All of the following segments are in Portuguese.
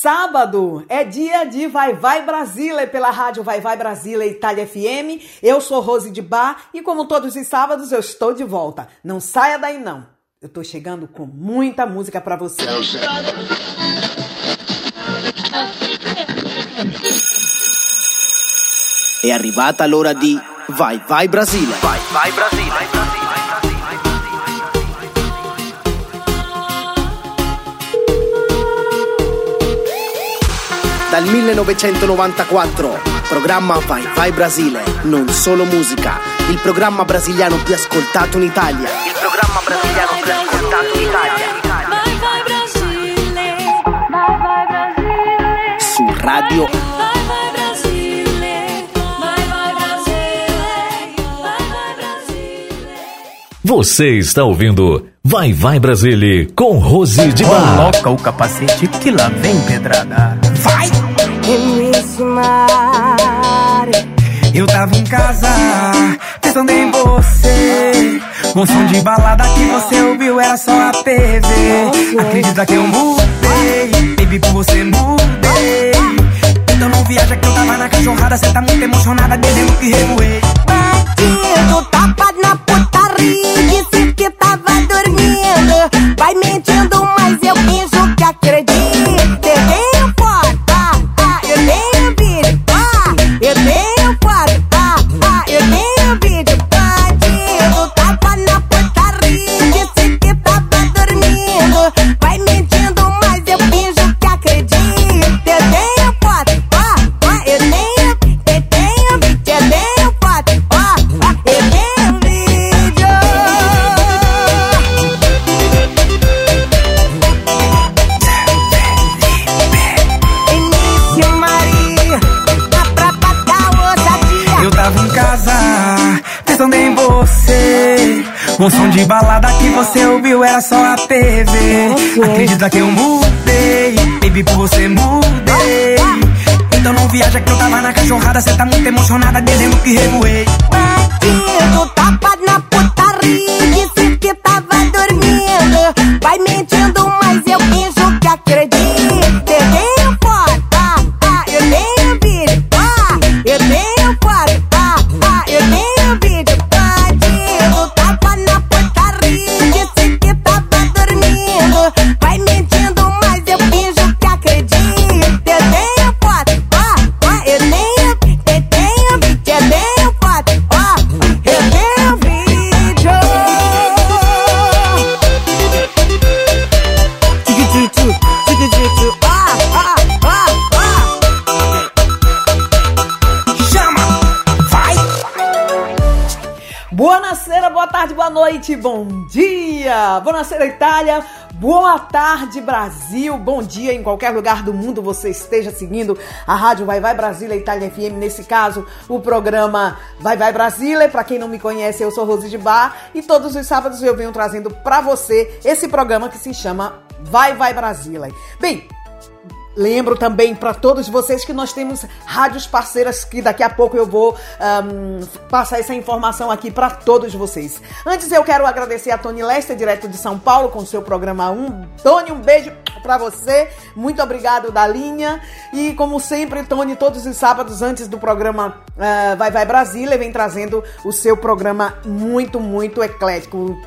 Sábado é dia de Vai Vai Brasília pela rádio Vai Vai Brasília Itália FM. Eu sou Rose de Bar e como todos os sábados eu estou de volta. Não saia daí não. Eu tô chegando com muita música para você. È arrivata l'ora di Vai Vai Brasile. Vai Vai Brasile. Dal 1994, programma Vai Vai Brasile, non solo musica, il programma brasiliano più ascoltato in Italia. Il programma brasiliano più ascoltato in Italia. Vai, vai Brasile, vai, vai Brasile. Su Radio Vai, vai Brasile, vai, vai Brasile, vai, vai Brasile. Você está ouvindo Vai Vai Brasília com Rose de Bar. Coloca o capacete que lá vem pedrada. Vai! Eu tava em casa, pensando em você. O som de balada que você ouviu era só a TV. Acredita que eu mudei, baby, por você mudei. Então não viaja que eu tava na cachorrada, cê tá muito emocionada, dizendo que revoei. Bandido, tapa na putaria, disse que tava dormindo. Vai mentindo, mas eu finjo O som de balada que você ouviu era só a TV. Acredita que eu mudei, baby, por você mudei. Então não viaja que eu tava na cachorrada, cê tá muito emocionada, dizendo que revoei. Tapa na putaria, noite, bom dia! Buonasera, Itália! Boa tarde, Brasil! Bom dia em qualquer lugar do mundo você esteja seguindo a Rádio Vai Vai Brasília Itália FM, nesse caso, o programa Vai Vai Brasília. Para quem não me conhece, eu sou Rose de Bar e todos os sábados eu venho trazendo para você esse programa que se chama Vai Vai Brasília. Bem, Lembro também para todos vocês que nós temos rádios parceiras que daqui a pouco eu vou ahm, passar essa informação aqui para todos vocês. Antes eu quero agradecer a Tony Lester, direto de São Paulo, com seu programa 1. Tony, um beijo para você. Muito obrigado da linha. E como sempre, Tony, todos os sábados antes do programa ah, Vai Vai Brasília, vem trazendo o seu programa muito, muito eclético.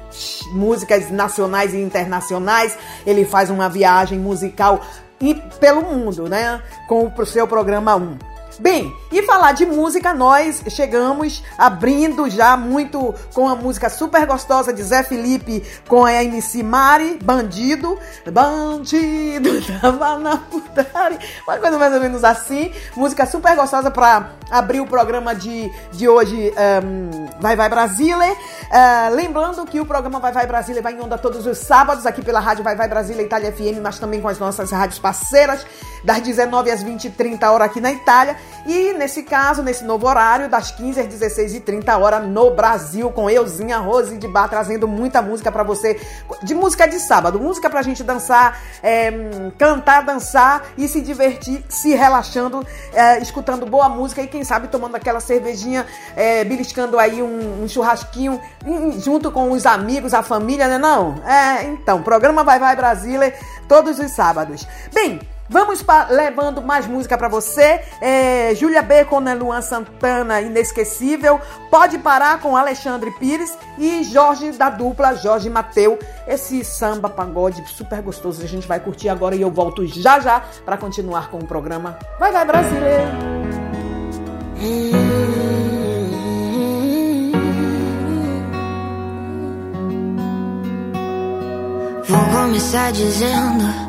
Músicas nacionais e internacionais. Ele faz uma viagem musical e pelo mundo, né? Com o seu programa 1. Bem, e falar de música, nós chegamos abrindo já muito com a música super gostosa de Zé Felipe com a MC Mari, Bandido. Bandido, tava na putaria. Uma coisa mais ou menos assim. Música super gostosa pra abrir o programa de, de hoje, ehm, Vai Vai Brasília. Ah, lembrando que o programa Vai Vai Brasília vai em onda todos os sábados aqui pela Rádio Vai Vai Brasília Itália FM, mas também com as nossas rádios parceiras, das 19 às 20 e 30 horas aqui na Itália. E nesse caso, nesse novo horário, das 15 às 16 e 30 horas no Brasil, com euzinha Rose de Bar, trazendo muita música pra você, de música de sábado, música pra gente dançar, é, cantar, dançar e se divertir, se relaxando, é, escutando boa música e quem sabe tomando aquela cervejinha, é, beliscando aí um, um churrasquinho junto com os amigos, a família, né não? É, então, programa Vai Vai Brasília todos os sábados. Bem, Vamos levando mais música pra você. É, Júlia B com a Luan Santana, inesquecível. Pode parar com Alexandre Pires e Jorge da dupla Jorge Mateu. Esse samba pagode super gostoso. A gente vai curtir agora e eu volto já já pra continuar com o programa. Vai, vai, brasileiro! Vou começar dizendo: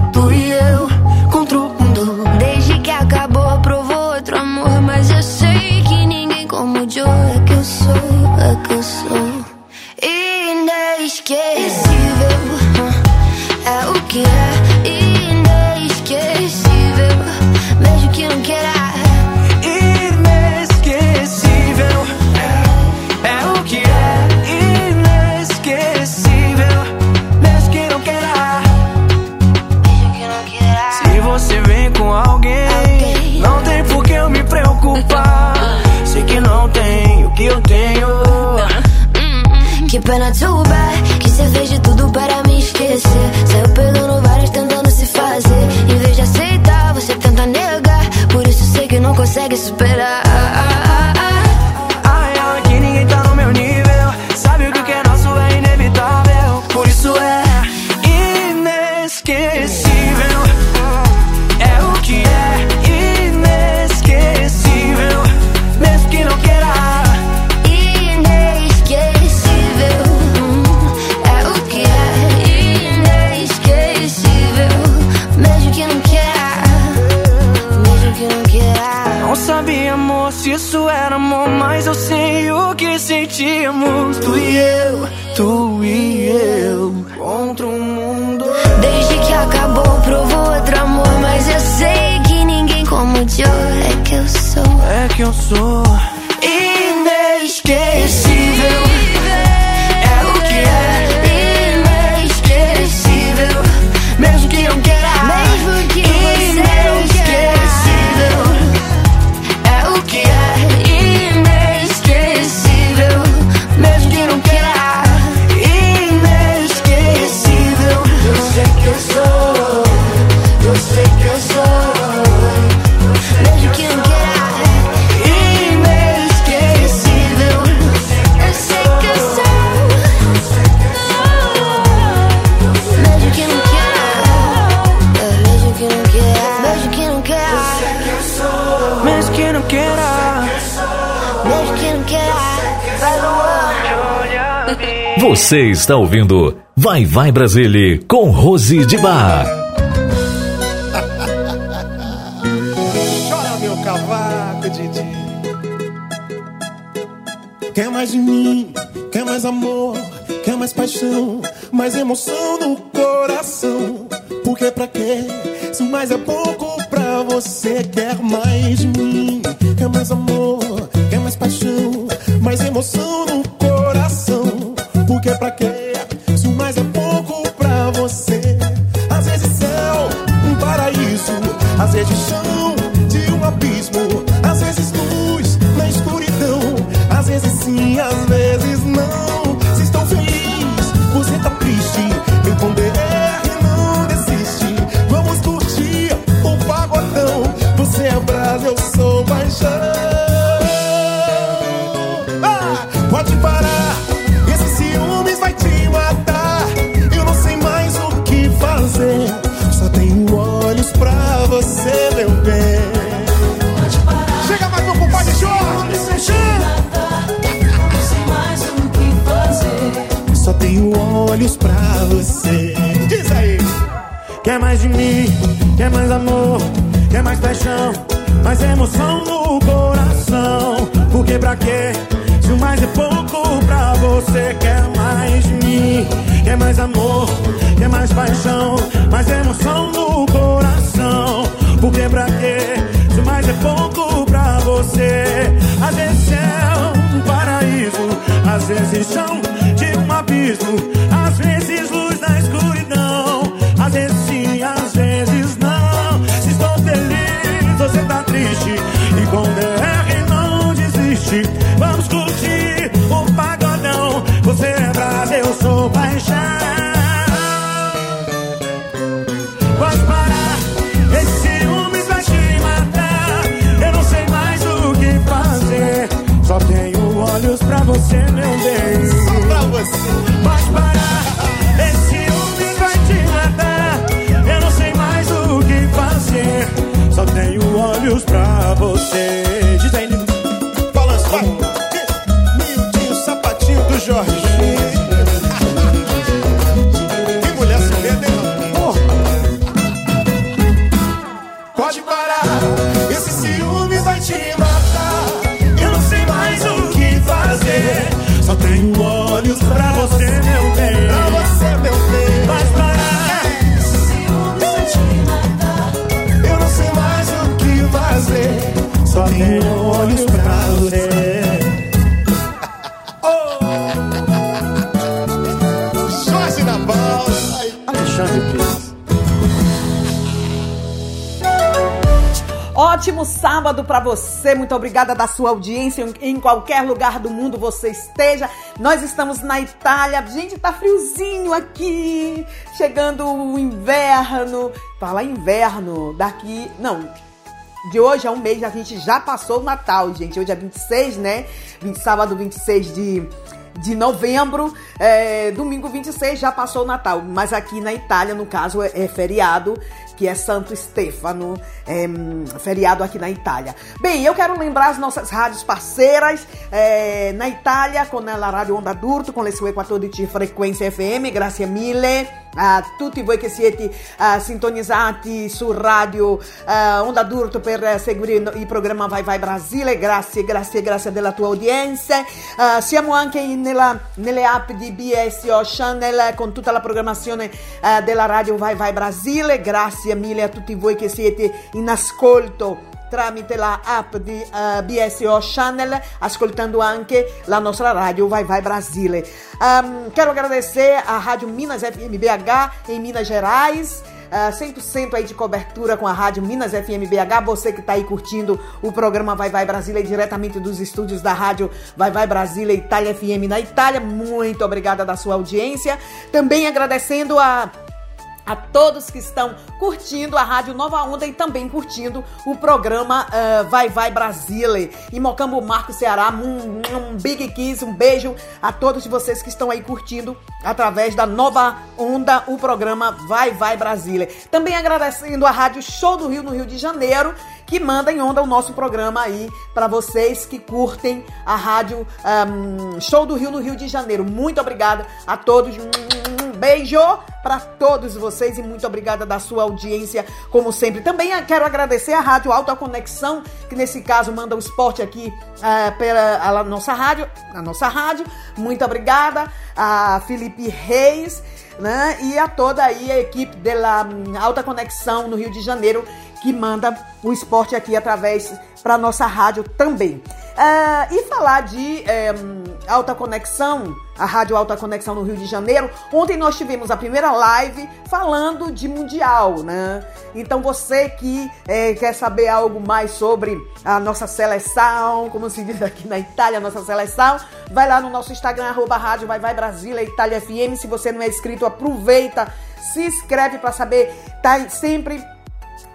que eu sou. Inesquecível, é o que é que eu sou Você está ouvindo Vai Vai Brasília com Rose de Bar. Chora meu cavaco, Didi. Quer mais de mim, quer mais amor, quer mais paixão, mais emoção no coração. Porque pra quê? Se mais é pouco pra você, quer mais de mim, quer mais amor, quer mais paixão, mais emoção no coração. Porque pra quê? Mim, quer mais amor, quer mais paixão, mais emoção no coração. Porque pra quê? Se o mais é pouco pra você, quer mais de mim, quer mais amor, quer mais paixão, mais emoção no coração. Porque pra quê? Se o mais é pouco pra você. Às vezes é um paraíso, às vezes chão de um abismo, às vezes eu sou paixão. Pode parar, esse ciúmes vai te matar. Eu não sei mais o que fazer. Só tenho olhos pra você, meu bem. Só pra você. Pode parar, esse ciúmes vai te matar. Eu não sei mais o que fazer. Só tenho olhos pra você. Diz aí, Ótimo sábado para você. Muito obrigada da sua audiência em qualquer lugar do mundo você esteja. Nós estamos na Itália. Gente, tá friozinho aqui. Chegando o inverno. Fala inverno. Daqui, não, de hoje a um mês a gente já passou o Natal, gente. Hoje é 26, né? 20, sábado 26 de, de novembro. É, domingo 26 já passou o Natal. Mas aqui na Itália, no caso, é, é feriado, que é Santo Stefano. É, feriado aqui na Itália. Bem, eu quero lembrar as nossas rádios parceiras é, na Itália, com a Rádio Onda d'Urto, con le sue 14 frequenze FM. Grazie mille a tutti voi che siete eh, sintonizzati su Radio eh, Onda d'Urto per eh, seguire il- programma Vai Vai Brasile. Grazie, grazie, grazie della tua audienza. Eh, siamo anche in- nella- nelle app di BSO Channel con tutta la programmazione della Radio Vai Vai Brasile. Grazie mille a tutti voi che siete in ascolto tramite la app di eh, BSO Channel, ascoltando anche la nostra radio Vai Vai Brasile. Ahm, quero agradecer a Rádio Minas FM BH em Minas Gerais. ah, 100% aí de cobertura com a Rádio Minas FM BH. Você que está aí curtindo o programa Vai Vai Brasília diretamente dos estúdios da Rádio Vai Vai Brasília Itália FM na Itália. Muito obrigada da sua audiência. Também agradecendo a a todos que estão curtindo a Rádio Nova Onda e também curtindo o programa ah, Vai Vai Brasile. Em Mocambo, Marco, Ceará, um, um big kiss, um beijo a todos vocês que estão aí curtindo através da Nova Onda o programa Vai Vai Brasile. Também agradecendo a Rádio Show do Rio, no Rio de Janeiro, que manda em onda o nosso programa aí para vocês que curtem a Rádio ahm, Show do Rio, no Rio de Janeiro. Muito obrigada a todos. Beijo para todos vocês e muito obrigada da sua audiência, como sempre. Também quero agradecer a Rádio Alta Conexão, que nesse caso manda o esporte aqui eh, pela a nossa rádio, a nossa rádio. Muito obrigada a Felipe Reis, né? E a toda aí a equipe da Alta Conexão no Rio de Janeiro que manda o esporte aqui através para nossa rádio também. Ah, e falar de eh, alta conexão, a Rádio Alta Conexão no Rio de Janeiro. Ontem nós tivemos a primeira live falando de Mundial, né? Então você que eh, quer saber algo mais sobre a nossa seleção, como se diz aqui na Itália, a nossa seleção, vai lá no nosso Instagram, arroba Rádio Vai Vai Brasília, Itália FM. Se você não é inscrito, aproveita, se inscreve para saber, tá sempre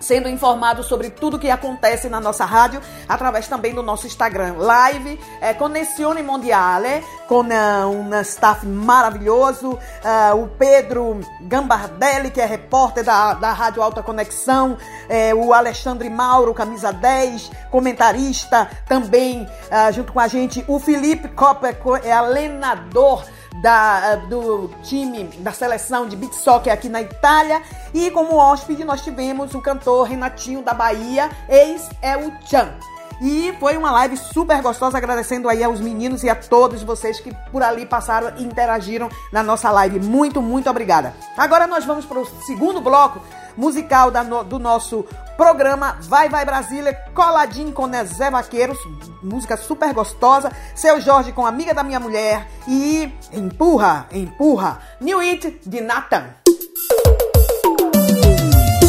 sendo informado sobre tudo que acontece na nossa rádio através também do nosso Instagram live é, Connessione Mondiale com uh, um staff maravilhoso uh, o Pedro Gambardelli que é repórter da, da Rádio Alta Conexão é, o Alexandre Mauro camisa 10 comentarista também uh, junto com a gente o Felipe Copper é alenador da, do time da seleção de beat soccer aqui na Itália. E como hóspede nós tivemos o cantor Renatinho da Bahia, ex é o Chan. E foi uma live super gostosa, agradecendo aí aos meninos e a todos vocês que por ali passaram e interagiram na nossa live. Muito, muito obrigada. Agora nós vamos para o segundo bloco musical da, do nosso programa Vai Vai Brasília, coladinho com Nezé Vaqueiros, música super gostosa. Seu Jorge com Amiga da Minha Mulher e Empurra, Empurra, New It de Nathan.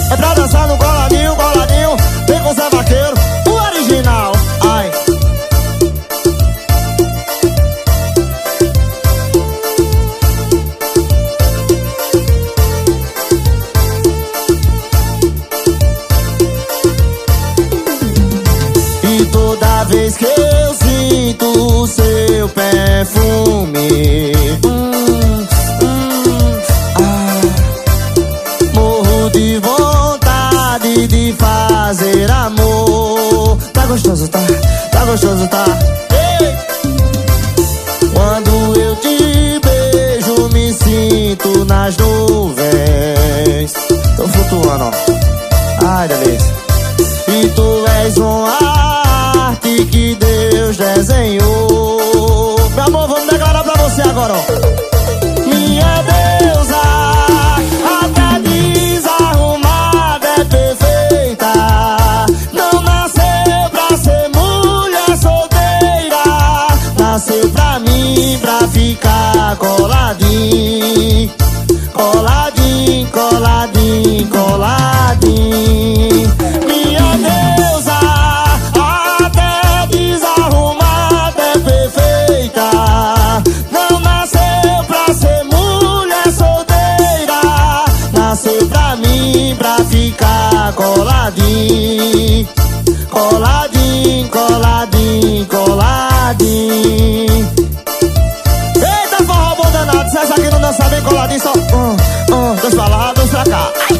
É pra dançar no coladinho, coladinho, vem com Zé Vaqueiro, o original. Seu perfume. ah, Morro de vontade de fazer amor. Tá gostoso, tá? Tá gostoso, tá? Ei! Quando eu te beijo, me sinto nas nuvens. Tô flutuando, ó. Ai, delícia. E tu és uma arte que Deus desenhou. Coladinho. Coladinho, coladinho, coladinho. Eita, forró bom danado, se aqui não dança bem coladinho, só um, um, dois pra lá, dois pra cá. Ai,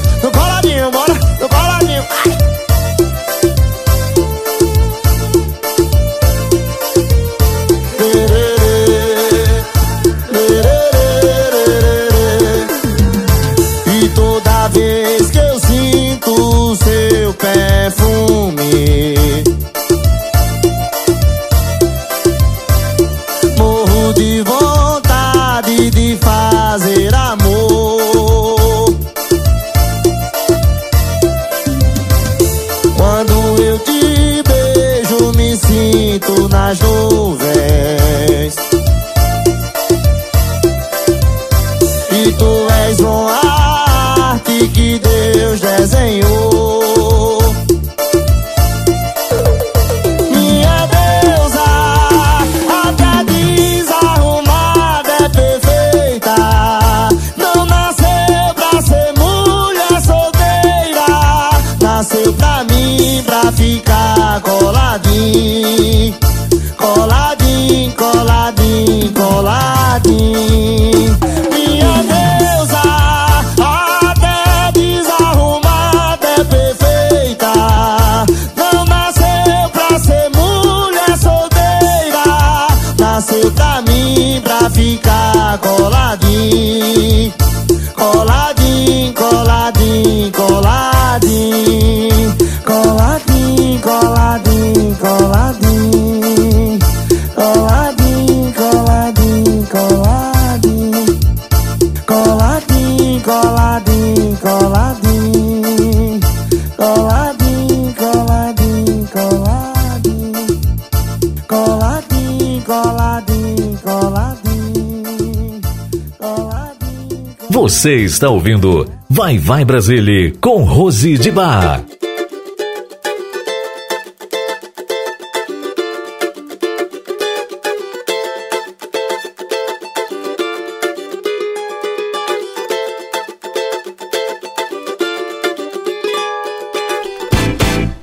Você está ouvindo Vai Vai Brasília com Rose de Bar.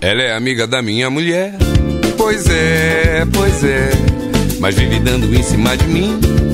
Ela é amiga da minha mulher. Pois é, pois é. Mas vive dando em cima de mim.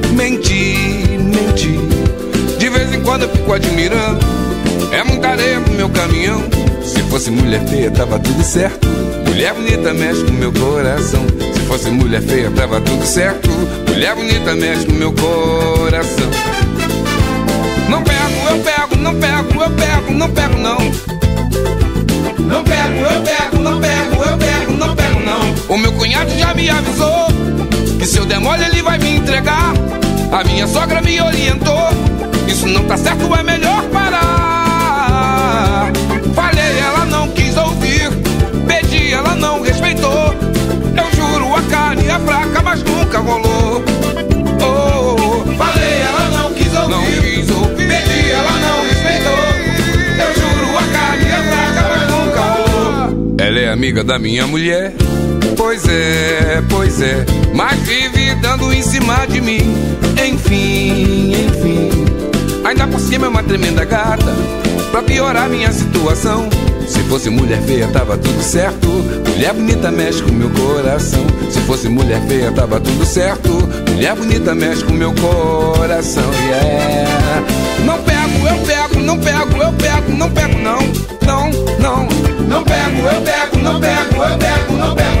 Menti, menti. De vez em quando eu fico admirando. É muita areia pro meu caminhão. Se fosse mulher feia, tava tudo certo. Mulher bonita mexe com meu coração. Se fosse mulher feia, tava tudo certo. Mulher bonita mexe com meu coração. Não pego, eu pego, não pego, eu pego, não pego não. Não pego, eu pego, não pego, eu pego, não pego não. O meu cunhado já me avisou que se eu der mole ele vai me entregar. A minha sogra me orientou. Isso não tá certo, é melhor parar. Falei, ela não quis ouvir. Pedi, ela não respeitou. Eu juro, a carne é fraca, mas nunca rolou. Oh, oh. Falei, ela não quis ouvir. Não quis ouvir. Pedi, ela não respeitou. Eu juro, a carne é fraca, mas nunca rolou. Ela é amiga da minha mulher. Pois é, pois é, mas vive dando em cima de mim. Enfim, enfim. Ainda por cima é uma tremenda gata. Pra piorar minha situação. Se fosse mulher feia, tava tudo certo. Mulher bonita mexe com meu coração. Se fosse mulher feia, tava tudo certo. Mulher bonita mexe com meu coração. Yeah. Não pego, eu pego, não pego, eu pego, não pego, não. Não, não. Não pego, eu pego, não pego, eu pego, não pego.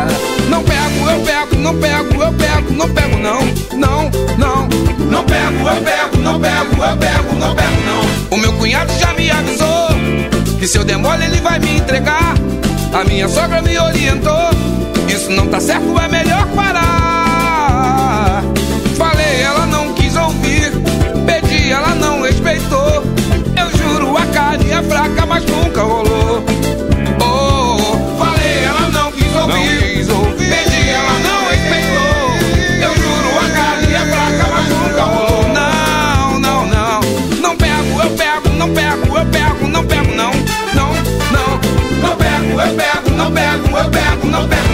Pego, eu pego, não pego, eu pego, não pego, não. Não, não. Não pego, eu pego, não pego, eu pego, não pego, não. O meu cunhado já me avisou que se eu der mole ele vai me entregar. A minha sogra me orientou. Isso não tá certo, é melhor parar. Falei, ela não quis ouvir. Pedi, ela não respeitou. Eu juro, a carne é fraca, mas nunca rolou. Eu pego,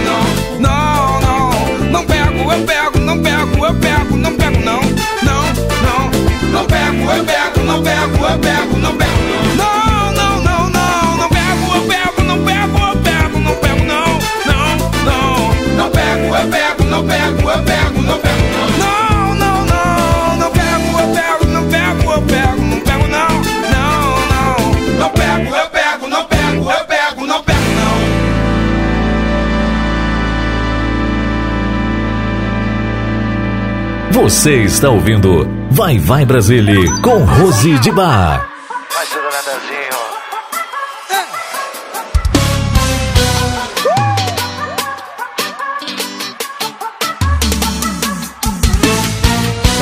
Você está ouvindo Vai Vai Brasília com Rose de Bar. Vai, seu Nadanzinho.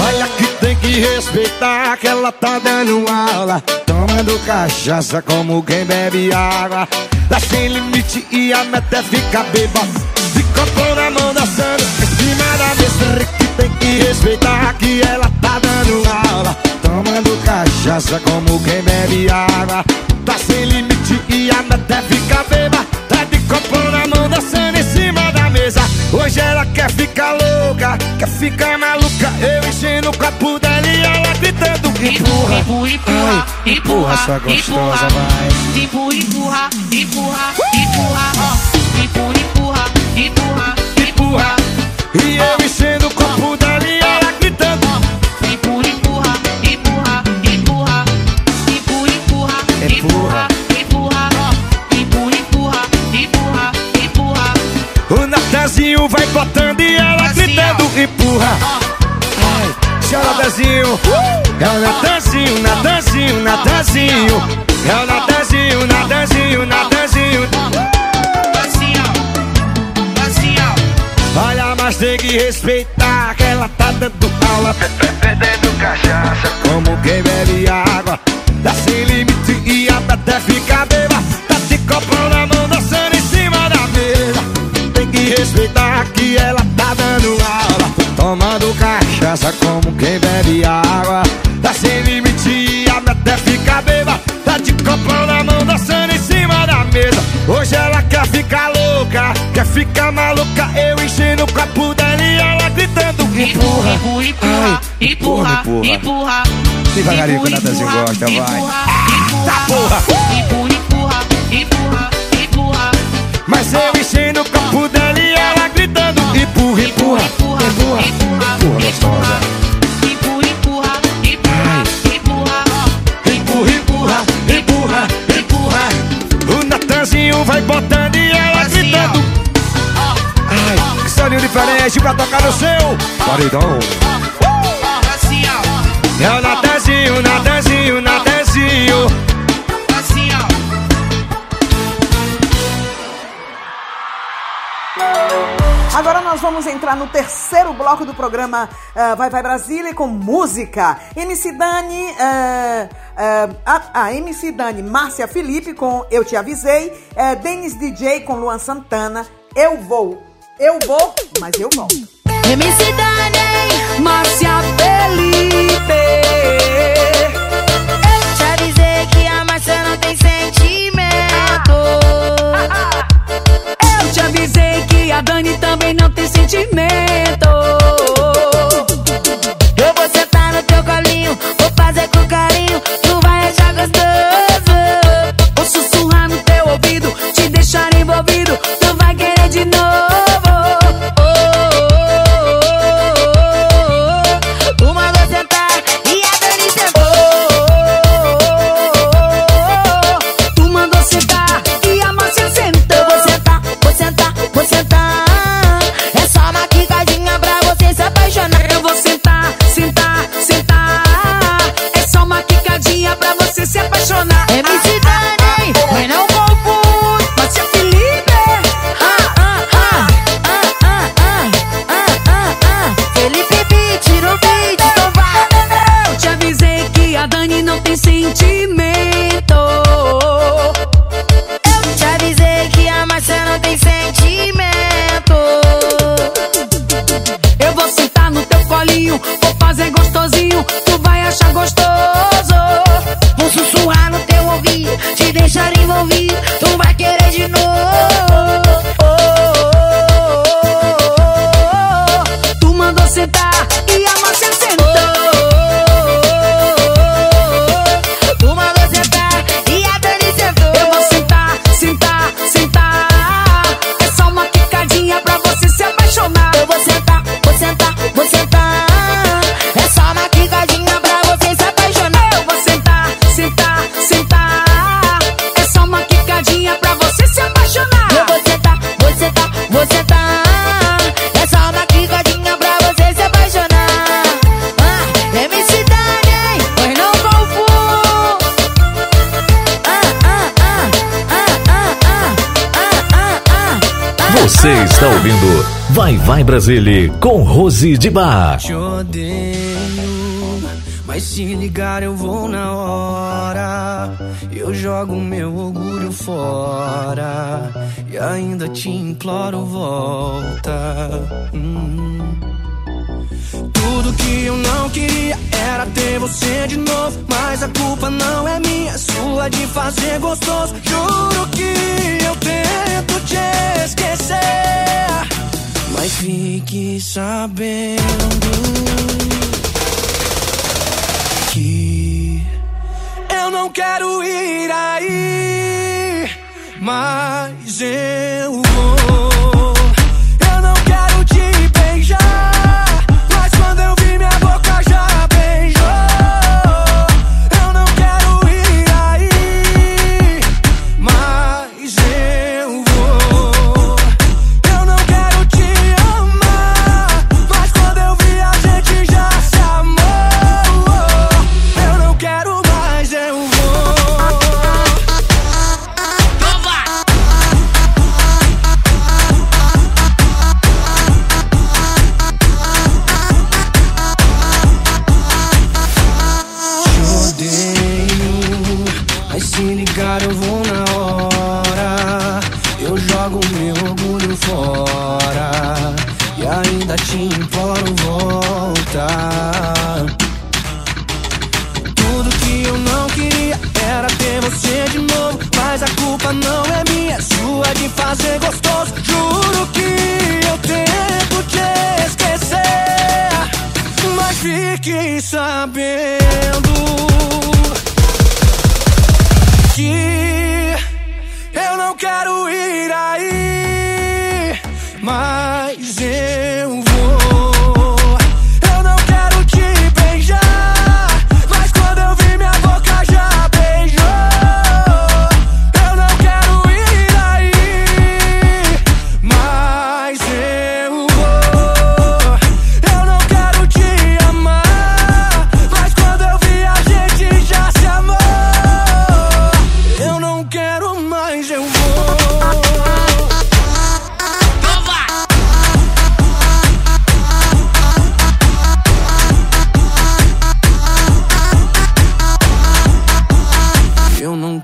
Olha que tem que respeitar que ela tá dando aula Tomando cachaça como quem bebe água Lá sem limite e a meta é ficar beba De copo na mão dançando em cima da mesa Que respeitar que ela tá dando aula Tomando cachaça como quem bebe água. Tá sem limite e a meta é ficar beba. Tá de copo na mão dançando em cima da mesa. Hoje ela quer ficar louca, quer ficar maluca. Eu enchendo o copo dela e ela gritando Empurra, empurra, empurra, Ai, empurra sua gostosa, vai. Empurra, empurra, empurra, empurra, ó. Empurra, empurra, empurra, empurra. E eu enchendo Vai botando e ela gritando Empurra. Ai, chora Natanzinho É o Natanzinho, Natanzinho, Natanzinho. É o Natanzinho, Natanzinho, Natanzinho. Assim. Assim. Olha, mas tem que respeitar que ela tá dando aula. Bebendo cachaça. Como quem bebe água Dá sem limite e até fica beba Tá de copão na Tá aproveitar que ela tá dando aula. Tomando cachaça como quem bebe água. Tá sem limite, abre até ficar beba. Tá de copão na mão, dançando em cima da mesa. Hoje ela quer ficar louca, quer ficar maluca. Eu enchendo o copo dela e ela gritando Empurra, empurra, empurra, empurra, empurra, empurra. Devagarinho que o Natanzinho gosta, vai. Eita ah, tá, porra! Empurra, empurra, empurra, empurra. Mas eu enchendo o copo dela Tese pra tocar no seu paredão. É o Natezinho, Natezinho, Natezinho. Agora nós vamos entrar no terceiro bloco do programa uh, Vai Vai Brasília com música. MC Dani, uh, uh, a, a, MC Dani, Márcia Felipe com Eu Te Avisei, Denis DJ com Luan Santana, Eu Vou eu vou, mas eu volto. MC Dani, Márcia Felipe. Eu te avisei que a Márcia não tem sentimento. Eu te avisei que a Dani também não tem sentimento. Você está ouvindo Vai Vai Brasile com Rose de Bar. Te odeio, mas se ligar eu vou na hora. Eu jogo meu orgulho fora e ainda te imploro volta. Hum. Tudo que eu não queria era ter você de novo. Mas a culpa não é minha, é sua de fazer gostoso. Juro que eu tento te esquecer. Mas fique sabendo que eu não quero ir aí. Mas eu vou.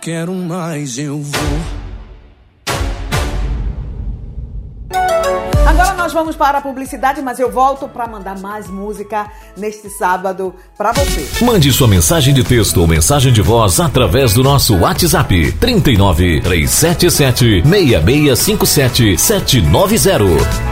Quero mais, eu vou. Agora nós vamos para a publicidade, mas eu volto para mandar mais música neste sábado para você. Mande sua mensagem de texto ou mensagem de voz através do nosso WhatsApp 39 377 6657 790.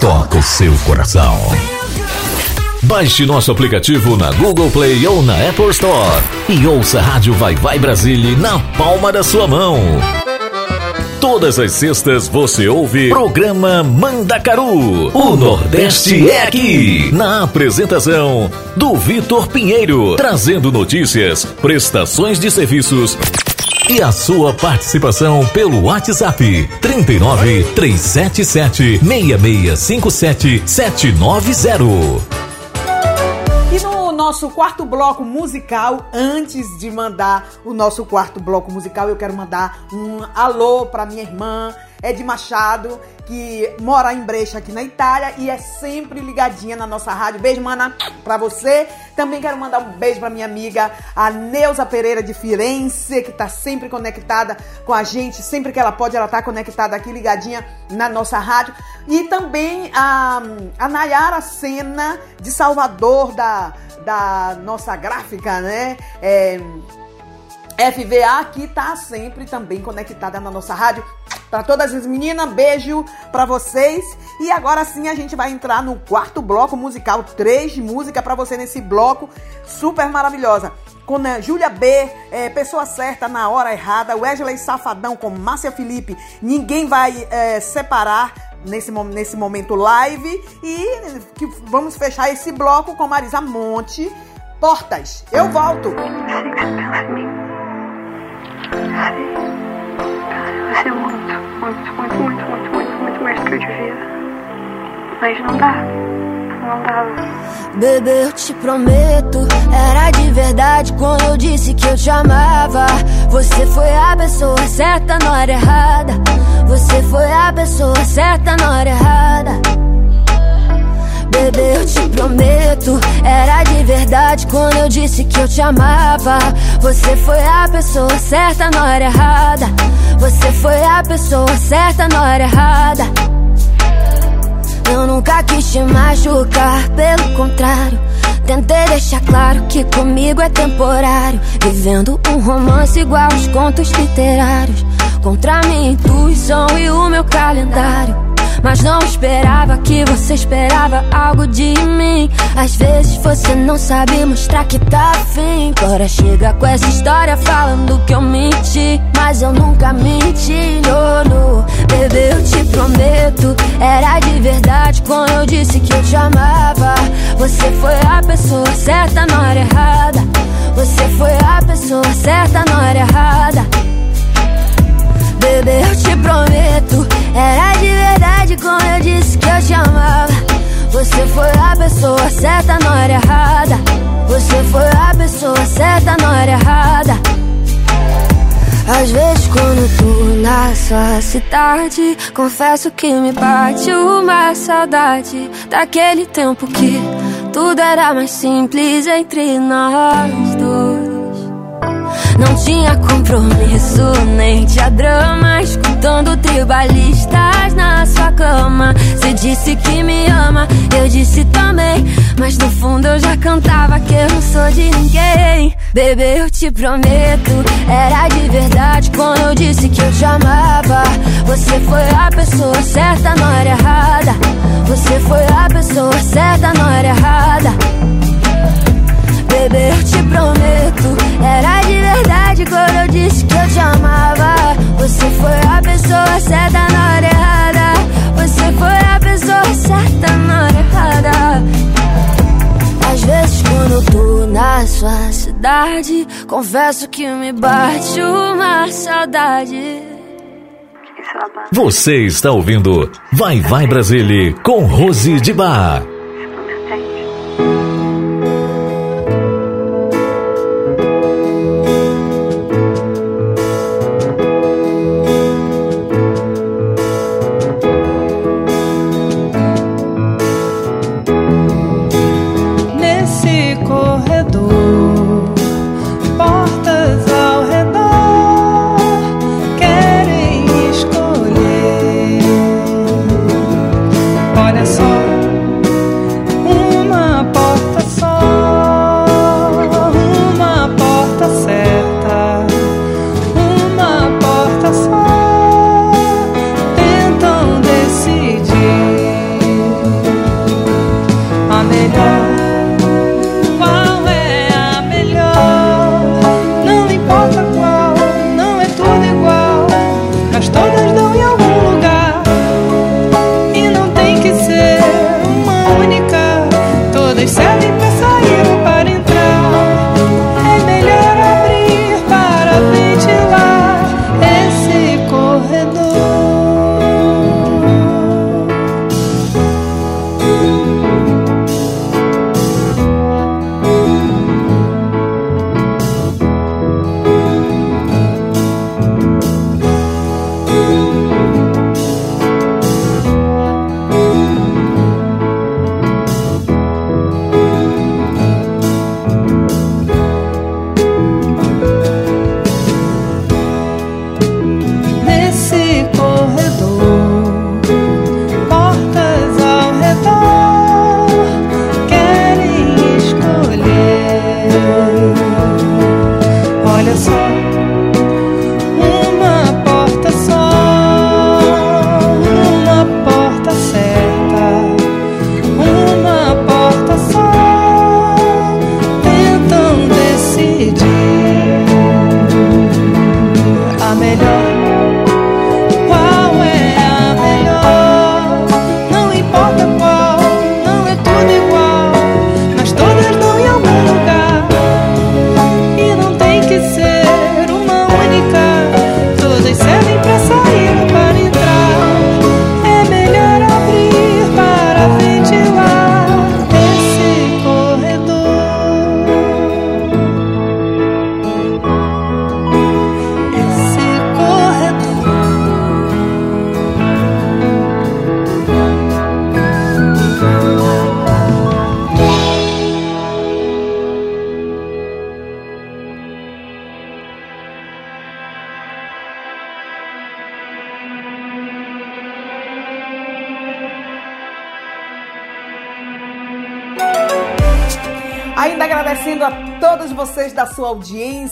toca o seu coração. Baixe nosso aplicativo na Google Play ou na Apple Store e ouça a Rádio Vai Vai Brasília na palma da sua mão. Todas as sextas você ouve programa Mandacaru. O Nordeste é aqui. Na apresentação do Vitor Pinheiro, trazendo notícias, prestações de serviços e a sua participação pelo WhatsApp 39 377 6657 790. E no nosso quarto bloco musical, antes de mandar o nosso quarto bloco musical, eu quero mandar um alô para minha irmã Ed Machado, que mora em Brecha aqui na Itália e é sempre ligadinha na nossa rádio. Beijo, mana, pra você. Também quero mandar um beijo pra minha amiga, a Neuza Pereira de Firenze, que tá sempre conectada com a gente. Sempre que ela pode, ela tá conectada aqui, ligadinha na nossa rádio. E também a, a Nayara Sena, de Salvador, da, da nossa gráfica, né? É, FVA que tá sempre também conectada na nossa rádio. Para todas as meninas, beijo para vocês. E agora sim a gente vai entrar no quarto bloco musical, três de música para você nesse bloco super maravilhosa. Com a Júlia B, é, Pessoa Certa na Hora Errada, Wesley Safadão com Márcia Felipe, Ninguém Vai é, Separar nesse, nesse momento live. E que vamos fechar esse bloco com Marisa Monte, Portas. Eu volto. Muito, muito, muito, muito, muito, muito, mais do que eu devia. Mas não dá. Não. Bebê, eu te prometo, era de verdade quando eu disse que eu te amava. Você foi a pessoa certa na hora errada. Você foi a pessoa certa na hora errada. Bebê, eu te prometo, era de verdade quando eu disse que eu te amava. Você foi a pessoa certa na hora errada. Você foi a pessoa certa na hora errada. Eu nunca quis te machucar, pelo contrário. Tentei deixar claro que comigo é temporário. Vivendo um romance igual aos contos literários. Contra minha intuição e o meu calendário. Mas não esperava que você esperava algo de mim. Às vezes você não sabe mostrar que tá afim. Agora chega com essa história falando que eu menti. Mas eu nunca menti, no, no. Bebê, eu te prometo. Era de verdade quando eu disse que eu te amava. Você foi a pessoa certa na hora errada. Você foi a pessoa certa na hora errada. Bebê, eu te prometo, era de verdade como eu disse que eu te amava. Você foi a pessoa certa na hora errada. Você foi a pessoa certa na hora errada. Às vezes quando tô na sua cidade Confesso que me bate uma saudade Daquele tempo que tudo era mais simples entre nós dois não tinha compromisso, nem tinha drama Escutando tribalistas na sua cama. Você disse que me ama, eu disse também. Mas no fundo eu já cantava que eu não sou de ninguém. Bebê, eu te prometo, era de verdade Quando eu disse que eu te amava. Você foi a pessoa certa na hora errada. Você foi a pessoa certa na hora errada Bebê, eu te prometo, era de verdade quando eu disse que eu te amava. Você foi a pessoa certa na hora errada. Você foi a pessoa certa na hora errada. Às vezes quando eu tô na sua cidade, confesso que me bate uma saudade. Você está ouvindo Vai Vai Brasília com Rose de Bar.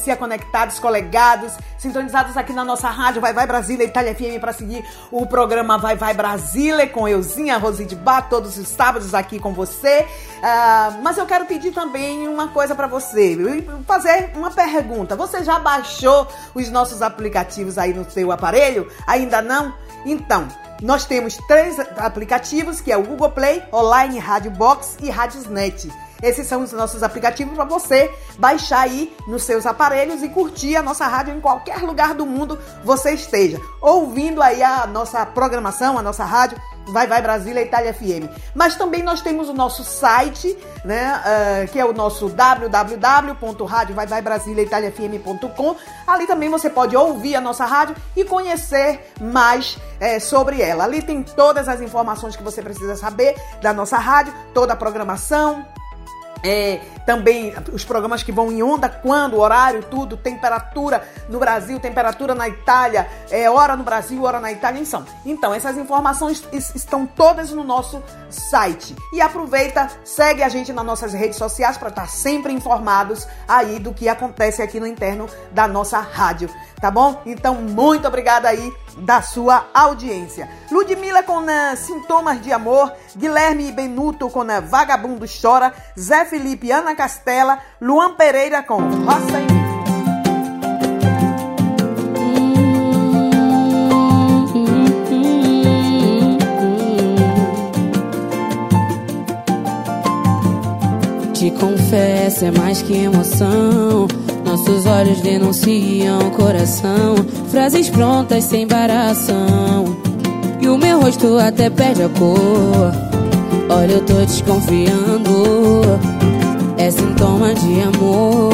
Audiência, conectados, colegados, sintonizados aqui na nossa rádio Vai Vai Brasília, Itália FM, para seguir o programa Vai Vai Brasília com Euzinha Roside Bar, todos os sábados aqui com você. Ah, mas eu quero pedir também uma coisa para você, fazer uma pergunta. Você já baixou os nossos aplicativos aí no seu aparelho? Ainda não? Então, nós temos três aplicativos, que é o Google Play, Online Rádio Box e Radiosnet. Esses são os nossos aplicativos para você baixar aí nos seus aparelhos e curtir a nossa rádio em qualquer lugar do mundo você esteja, ouvindo aí a nossa programação, a nossa rádio Vai Vai Brasília Itália FM. Mas também nós temos o nosso site, né, uh, que é o nosso www.radiovaivaibrasiliaitaliafm.com. Ali também você pode ouvir a nossa rádio e conhecer mais é, sobre ela. Ali tem todas as informações que você precisa saber da nossa rádio, toda a programação, é, também os programas que vão em onda, quando, horário, tudo, temperatura no Brasil, temperatura na Itália, é, hora no Brasil, hora na Itália, então. Então, essas informações estão todas no nosso site. E aproveita, segue a gente nas nossas redes sociais para estar sempre informados aí do que acontece aqui no interno da nossa rádio, tá bom? Então, muito obrigada aí da sua audiência. Ludmilla com uh, Sintomas de Amor, Guilherme Benuto com uh, Vagabundo Chora, Zé Felipe Ana Castela, Luan Pereira com Roça em Mim. Te confesso, é mais que emoção. Nossos olhos denunciam o coração. Frases prontas sem embaração. E o meu rosto até perde a cor. Olha, eu tô desconfiando. É sintoma de amor.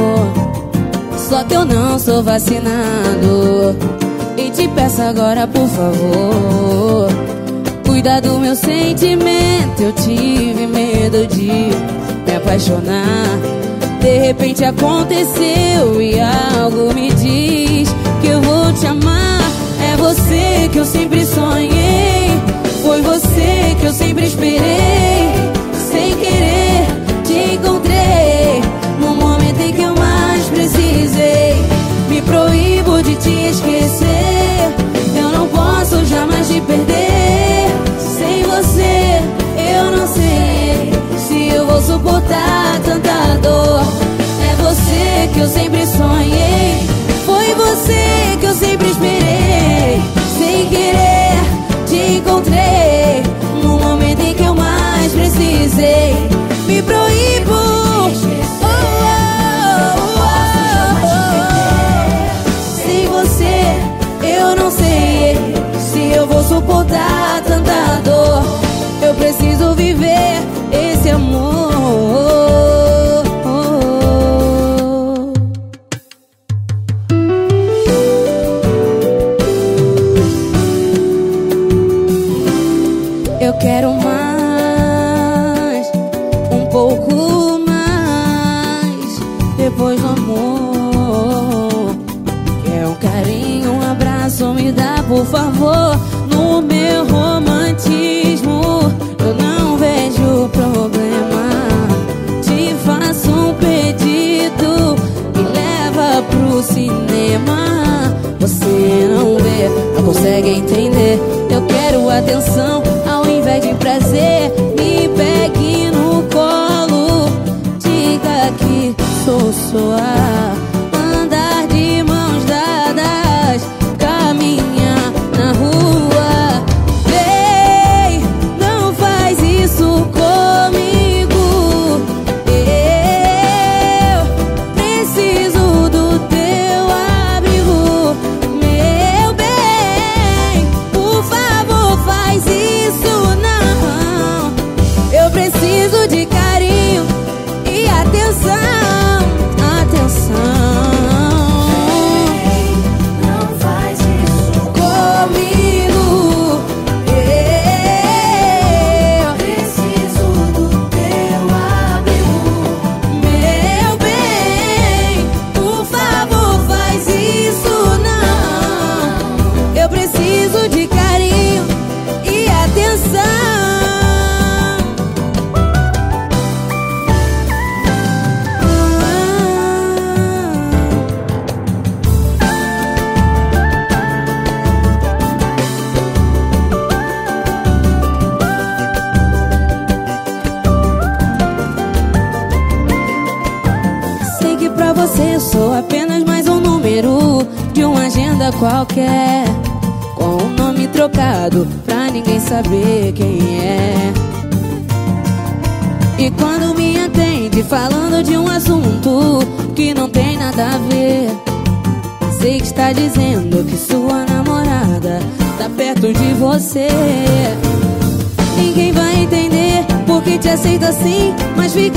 Só que eu não sou vacinado. E te peço agora, por favor. Cuida do meu sentimento. Eu tive medo de me apaixonar. De repente aconteceu e algo me diz que eu vou te amar. É você que eu sempre sonhei, foi você que eu sempre esperei. Sem querer te encontrei no momento em que eu mais precisei. Me proíbo de te esquecer, eu não posso jamais te perder. Que eu sempre sonhei. Foi você que eu sempre esperei. Sem querer, te encontrei. No momento em que eu mais precisei. Me proíbo.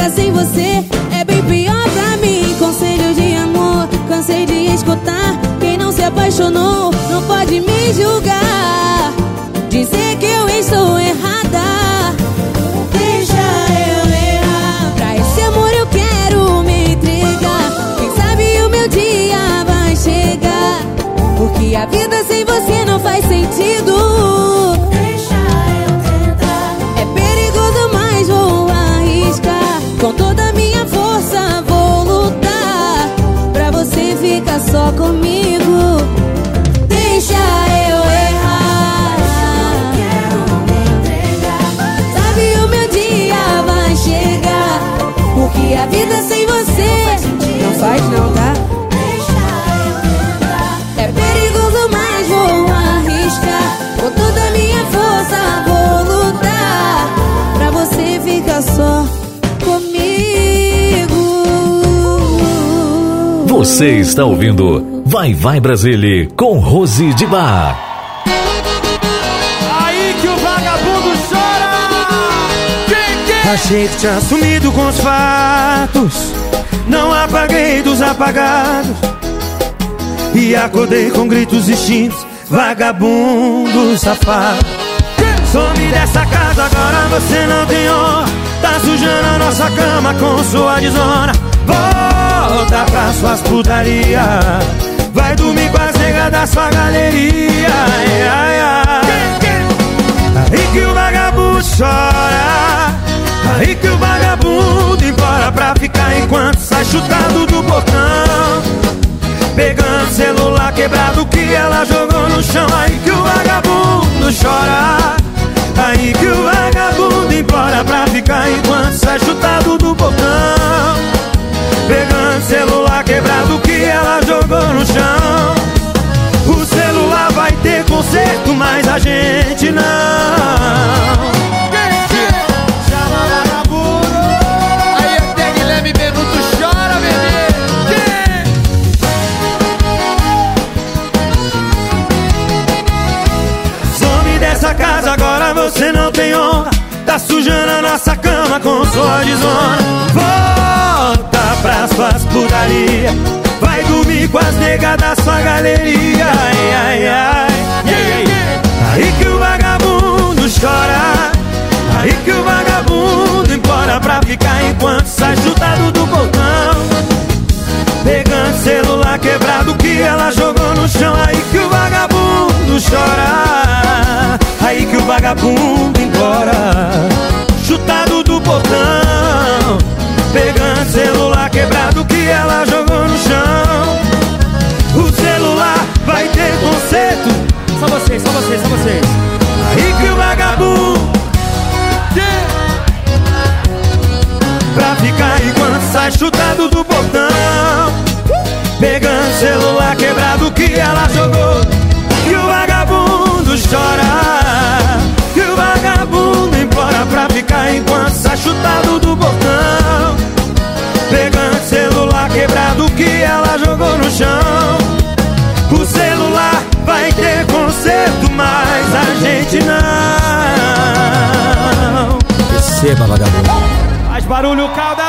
Mas fica sem você. É bem pior pra mim. Conselho de amor, cansei de escutar. Quem não se apaixonou não pode me julgar. Dizer que eu estou errada. Deixa eu errar. Pra esse amor eu quero me entregar. Quem sabe o meu dia vai chegar. Porque a vida sem você não faz sentido. Você está ouvindo Vai Vai Brasília com Rose de Bar. Aí que o vagabundo chora! Achei que tinha sumido com os fatos. Não apaguei dos apagados. E acordei com gritos extintos. Vagabundo safado. Some dessa casa, agora você não tem honra. Tá sujando a nossa cama com sua desona. Volta pra suas putaria. Vai dormir com as negas da sua galeria. Ai, ai, ai. Aí que o vagabundo chora. Aí que o vagabundo embora pra ficar enquanto sai chutado do portão. Pegando celular quebrado que ela jogou no chão. Aí que o vagabundo chora. Aí que o vagabundo implora pra ficar enquanto sai chutado do portão. Pegando celular quebrado que ela jogou no chão. O celular vai ter conserto, mas a gente não. Aí até Guilherme Benuto chora, bebê. Some dessa casa, agora você não tem honra. Tá sujando a nossa cama com sua desonra. Pras suas putaria. Vai dormir com as negas da sua galeria. Ai, ai, ai. Aí que o vagabundo chora. Aí que o vagabundo implora pra ficar enquanto sai chutado do portão. Pegando celular quebrado que ela jogou no chão. Aí que o vagabundo chora. Aí que o vagabundo implora. Vocês, só vocês, só vocês. Aí que o vagabundo. Pra ficar enquanto sai chutado do portão Pegando celular quebrado que ela jogou. E o vagabundo chora. E o vagabundo implora pra ficar enquanto sai chutado do portão Pegando celular quebrado que ela jogou no chão mas a gente não Receba, vagabundo. Faz barulho, calda!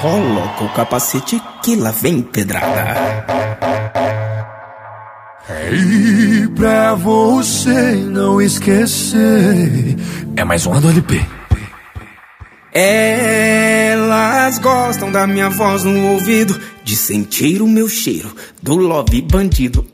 Coloca o capacete que lá vem pedrada. E pra você não esquecer. É mais uma do LP. Elas gostam da minha voz no ouvido, de sentir o meu cheiro, do love bandido.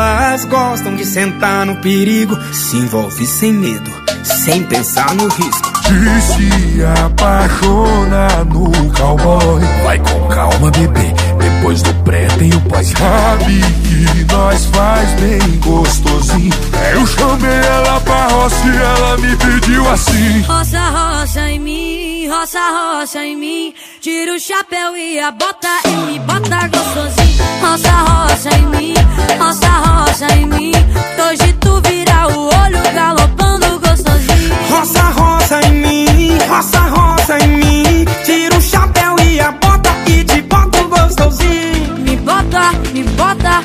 Elas gostam de sentar no perigo, se envolve sem medo, sem pensar no risco. De se apaixonar no cowboy. Vai com calma, bebê. Depois do pré tem o pós. Sabe que nós faz bem gostosinho. Eu chamei ela pra roça e ela me pediu assim. Roça, roça em mim, roça, roça em mim. Tira o chapéu e a bota e me bota gostosinho. Roça, roça em mim, roça, roça em mim. Que hoje tu vira o olho galopando gostosinho. Roça, roça em mim, roça, roça em mim. Tira o chapéu e a bota e te boto gostosinho. Me bota, me bota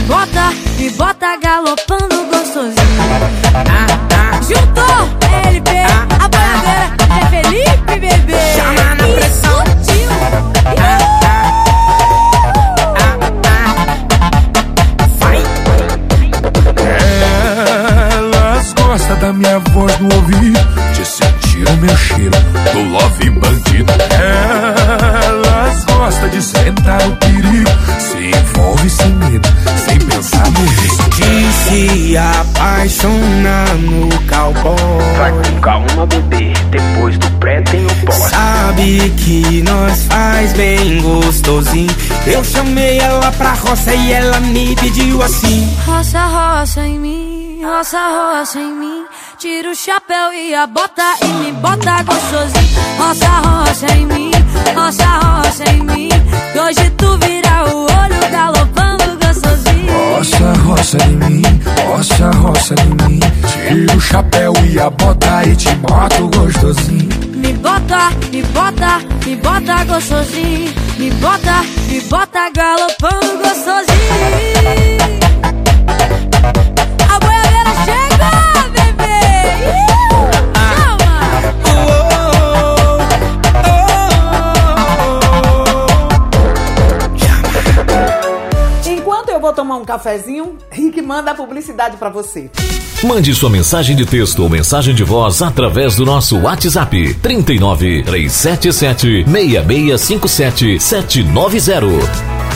bota, me bota galopando gostosinho. Juntou LP, a boiadeira é Felipe Bebê. Chama na E pressão. Sutil. Elas gostam da minha voz no ouvido, sentir o meu cheiro do love bandido. Elas gostam de sentar o perigo, se envolve sem medo, sem pensar no risco. De se apaixonar no cowboy. Vai com calma, bebê. Depois do pré tem o pós. Sabe que nós faz bem gostosinho. Eu chamei ela pra roça e ela me pediu assim. Roça, roça em mim, roça, roça em mim. Tira o chapéu e a bota e me bota gostosinho. Roça, roça em mim, roça, roça em mim. Que hoje tu vira o olho galopando gostosinho. Roça, roça em mim, roça, roça em mim. Tira o chapéu e a bota e te boto gostosinho. Me bota, me bota, me bota gostosinho. Me bota, me bota galopando gostosinho. Vou tomar um cafezinho, Rick manda a publicidade pra você. Mande sua mensagem de texto ou mensagem de voz através do nosso WhatsApp 39 377 6657 790.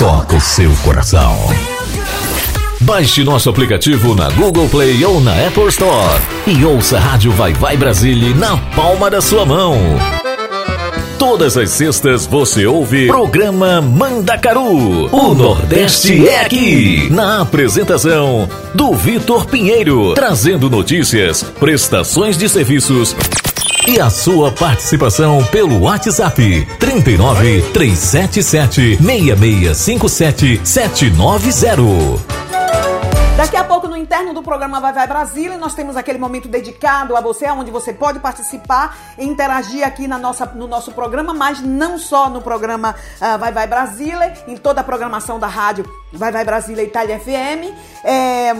toca o seu coração. Baixe nosso aplicativo na Google Play ou na Apple Store e ouça a Rádio Vai Vai Brasília na palma da sua mão. Todas as sextas você ouve programa Mandacaru. O Nordeste é aqui. Na apresentação do Vitor Pinheiro, trazendo notícias, prestações de serviços e a sua participação pelo WhatsApp 39 377 6657 790. Daqui a pouco, no interno do programa Vai Vai Brasília, nós temos aquele momento dedicado a você, onde você pode participar e interagir aqui na nossa, no nosso programa, mas não só no programa ah, Vai Vai Brasília, em toda a programação da rádio Vai Vai Brasília Itália FM. É,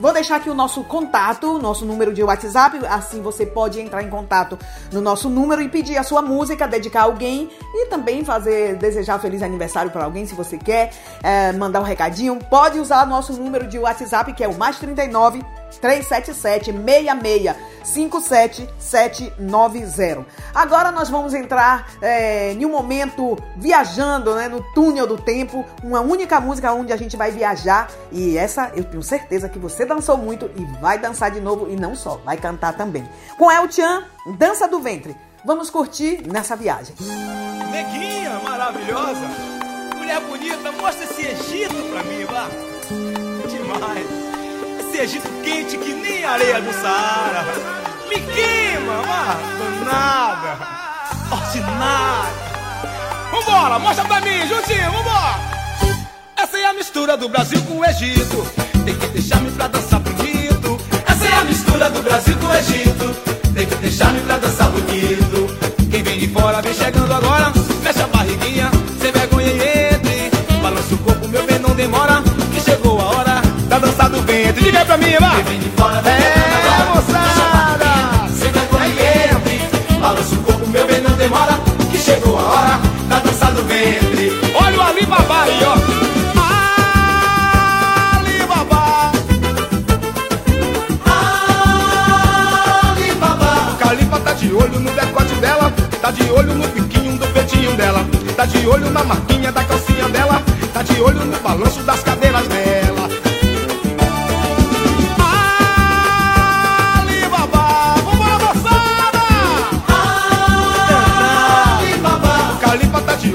vou deixar aqui o nosso contato, nosso número de WhatsApp, assim você pode entrar em contato no nosso número e pedir a sua música, dedicar a alguém e também fazer, desejar feliz aniversário para alguém, se você quer, é, mandar um recadinho. Pode usar nosso número de WhatsApp, que é o mais 39 377 66 57790. Agora nós vamos entrar é, em um momento viajando né, no túnel do tempo, uma única música onde a gente vai viajar e essa eu tenho certeza que você dançou muito e vai dançar de novo e não só, vai cantar também. Com El Chan, Dança do Ventre. Vamos curtir nessa viagem. Neguinha maravilhosa, mulher bonita, mostra esse Egito pra mim, vá. Demais. Esse Egito quente que nem areia do Saara. Me queima, vá. Danada. Ordinária. Vambora, mostra pra mim, juntinho, vambora. Essa é a mistura do Brasil com o Egito. Tem que deixar-me pra dançar bonito. Essa é a mistura do Brasil com o Egito. Tem que deixar-me pra dançar bonito. Quem vem de fora vem chegando agora. Pra mim, vai. Agora. moçada. Sem vergonha e entre. Balança o corpo, meu bem, não demora. Que chegou a hora da dança do ventre. Olha o Alibaba aí, ó. Alibaba. Alibaba. O Calipa tá de olho no decote dela. Tá de olho no biquinho do peitinho dela. Tá de olho na marquinha da calcinha dela. Tá de olho no balanço das cadeiras dela.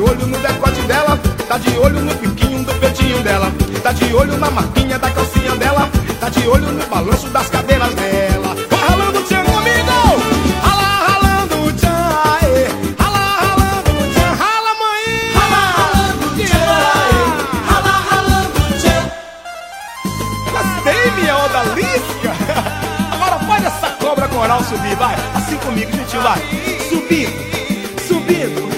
Olho no decote dela. Tá de olho no biquinho do peitinho dela. Tá de olho na marquinha da calcinha dela. Tá de olho no balanço das cadeiras dela. Vai ralando o tchan comigo! Rala, ralando o tchan, aê. Rala, ralando o tchan, rala, mãe! Rala, ralando o tchan, aê. Rala, ralando o tchan. Gostei, minha odalisca! Agora pode essa cobra coral subir, vai! Assim comigo, gentil, vai! Subindo, subindo!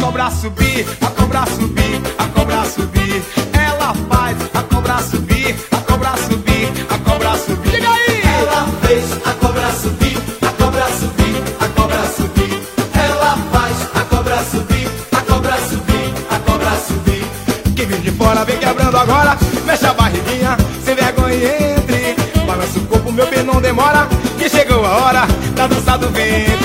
Cobra subir, a cobra subir, a cobra subir! Ela faz a cobra subir, a cobra subir, a cobra subir! Diga aí! Ela fez a cobra subir, a cobra subir, a cobra subir! Ela faz a cobra subir, a cobra subir, a cobra subir! Quem vem de fora vem quebrando agora, mexe a barriguinha, sem vergonha e entre. Balança o corpo, meu bem, não demora, que chegou a hora da dança do ventre.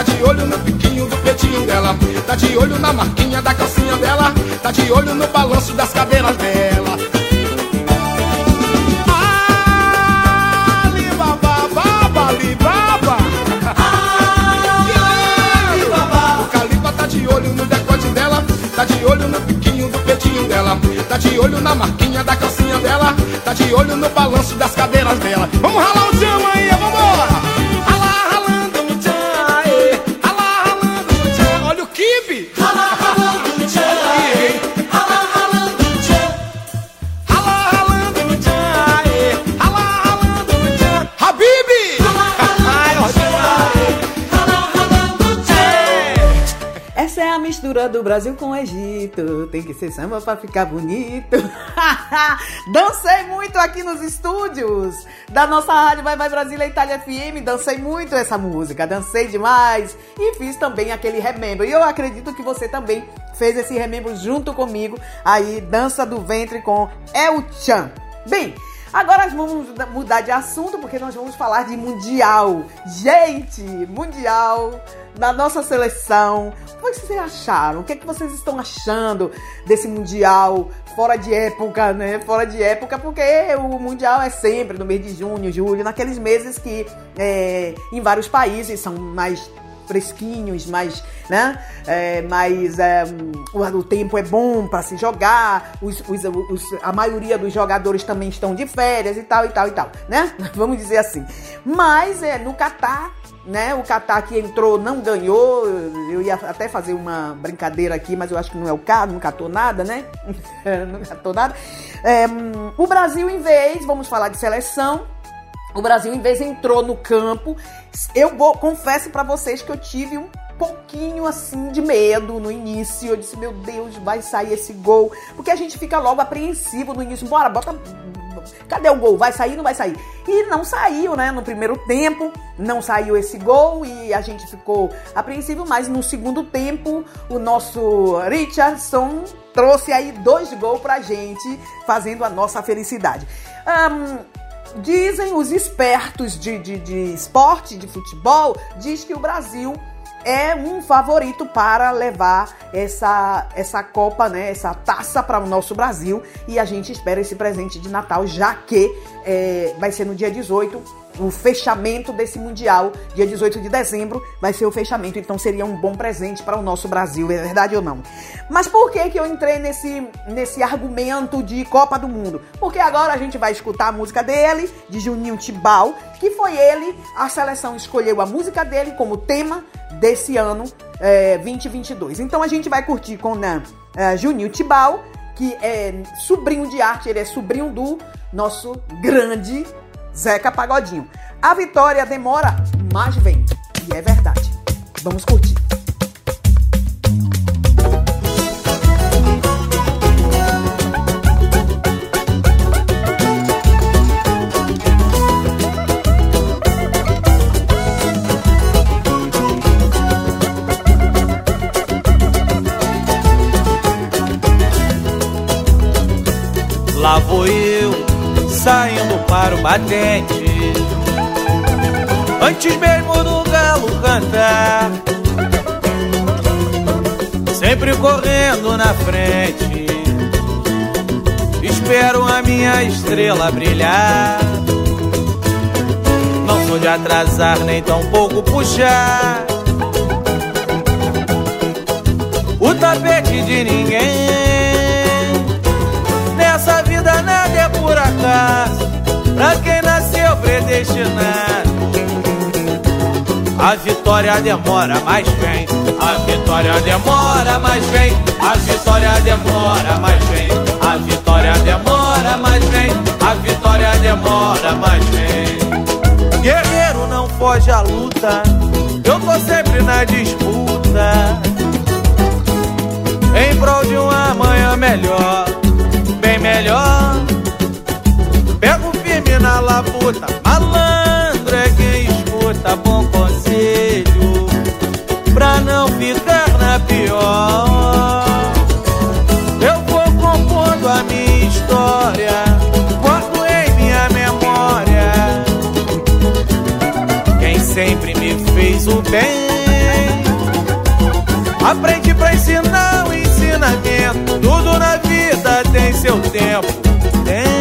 Tá de olho no piquinho do peitinho dela, tá de olho na marquinha da calcinha dela, tá de olho no balanço das cadeiras dela. Alibaba, baba, alibaba. Alibaba. O Calipa tá de olho no decote dela, tá de olho no piquinho do peitinho dela, tá de olho na marquinha da calcinha dela, tá de olho no balanço das cadeiras dela. Vamos ralar o chama aí, vambora! Mistura do Brasil com o Egito. Tem que ser samba pra ficar bonito. Dancei muito aqui nos estúdios da nossa rádio Vai Vai Brasília Itália FM. Dancei muito essa música, dancei demais e fiz também aquele remembro. E eu acredito que você também fez esse remembro junto comigo. Aí, dança do ventre com El Chan. Bem, Agora nós vamos mudar de assunto porque nós vamos falar de Mundial. Gente, Mundial da nossa seleção. O que vocês acharam? O que, é que vocês estão achando desse Mundial fora de época, né? Fora de época, porque o Mundial é sempre no mês de junho, julho, naqueles meses que é, em vários países são mais fresquinhos, mais, né? É, é, o, o tempo é bom para se jogar, os, os, os- a maioria dos jogadores também estão de férias e tal e tal e tal, né? Vamos dizer assim. Mas é no Catar, né? O Catar que entrou não ganhou. Eu ia até fazer uma brincadeira aqui, mas eu acho que não é o caso, não catou nada, né? não catou nada. É, hum, o Brasil, em vez, vamos falar de seleção, o Brasil, em vez, entrou no campo. Eu vou, confesso pra vocês que eu tive um pouquinho assim de medo no início. Eu disse, meu Deus, vai sair esse gol. Porque a gente fica logo apreensivo no início. Bora, bota. Cadê o gol? Vai sair, não vai sair? E não saiu, né? No primeiro tempo, não saiu esse gol e a gente ficou apreensivo, mas no segundo tempo, o nosso Richardson trouxe aí dois gols pra gente, fazendo a nossa felicidade. Ahn, Dizem os espertos de, de, de esporte, de futebol, diz que o Brasil é um favorito para levar essa, essa Copa, né, essa taça para o nosso Brasil. E a gente espera esse presente de Natal, já que é, vai ser no dia 18 o fechamento desse Mundial, dia 18 de dezembro, vai ser o fechamento, então seria um bom presente para o nosso Brasil, é verdade ou não? Mas por que que eu entrei nesse, nesse argumento de Copa do Mundo? Porque agora a gente vai escutar a música dele, de Juninho Tibau, que foi ele, a seleção escolheu a música dele como tema desse ano é, 2022. Então a gente vai curtir com né, é, Juninho Tibau, que é sobrinho de arte, ele é sobrinho do nosso grande Zeca Pagodinho. A vitória demora, mas vem. E é verdade. Vamos curtir. Lá vou eu, saindo para o batente. Antes mesmo do galo cantar, sempre correndo na frente. Espero a minha estrela brilhar. Não sou de atrasar nem tão pouco puxar o tapete de ninguém. Nessa vida nada é por acaso, predestinado. A vitória demora, mas vem. A vitória demora, mas vem. A vitória demora, mas vem. A vitória demora, mas vem. A vitória demora, mas vem. Guerreiro não foge à luta. Eu tô sempre na disputa. Em prol de uma amanhã melhor, bem melhor. Na labuta, malandro é quem escuta bom conselho pra não ficar na pior. Eu vou compondo a minha história, guardo em minha memória quem sempre me fez o bem. Aprende pra ensinar o ensinamento. Tudo na vida tem seu tempo. Tem.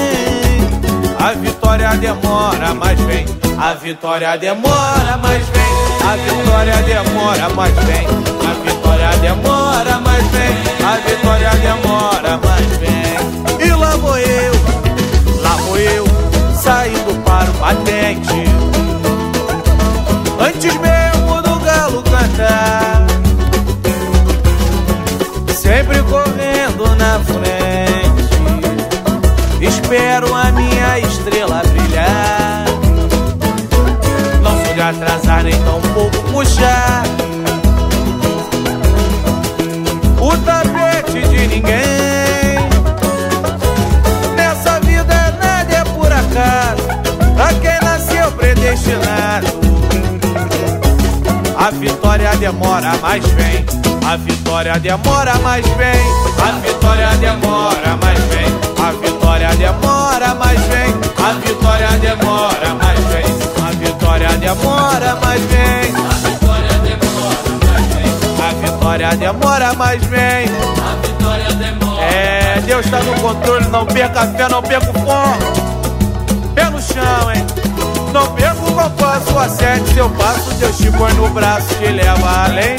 A vitória demora, mas vem. A vitória demora, mas vem. A vitória demora, mas vem. A vitória demora, mas vem. A vitória demora, mas vem. E lá vou eu, lá vou eu, saindo para o batente. Antes mesmo do galo cantar atrasar nem tão pouco puxar o tapete de ninguém. Nessa vida nada é por acaso, pra quem nasceu predestinado. A vitória demora, mas vem. A vitória demora, mas vem. A vitória demora, mas vem. A vitória demora, mas vem. A vitória demora, mas vem. Vitória demora, mas vem. A vitória demora, mas vem. A vitória demora, mas vem. É, Deus tá no controle, não perca a fé, não perca o foco. Pé no chão, hein? Não perca o compasso, a sete, seu passo, Deus te põe no braço, te leva além.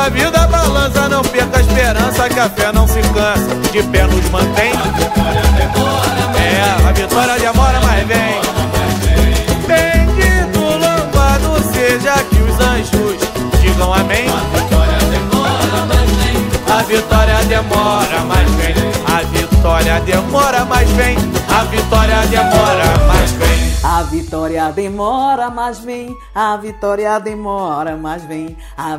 A vida balança, não perca a esperança, que a fé não se cansa, de pé nos mantém. É, a vitória demora, mas vem. Bendito, louvado seja que os anjos digam amém. A vitória demora, mas vem. A vitória demora, mas vem. A vitória demora, mas vem. A vitória demora, mas vem. A vitória demora, mas vem. A vitória demora, mas vem. A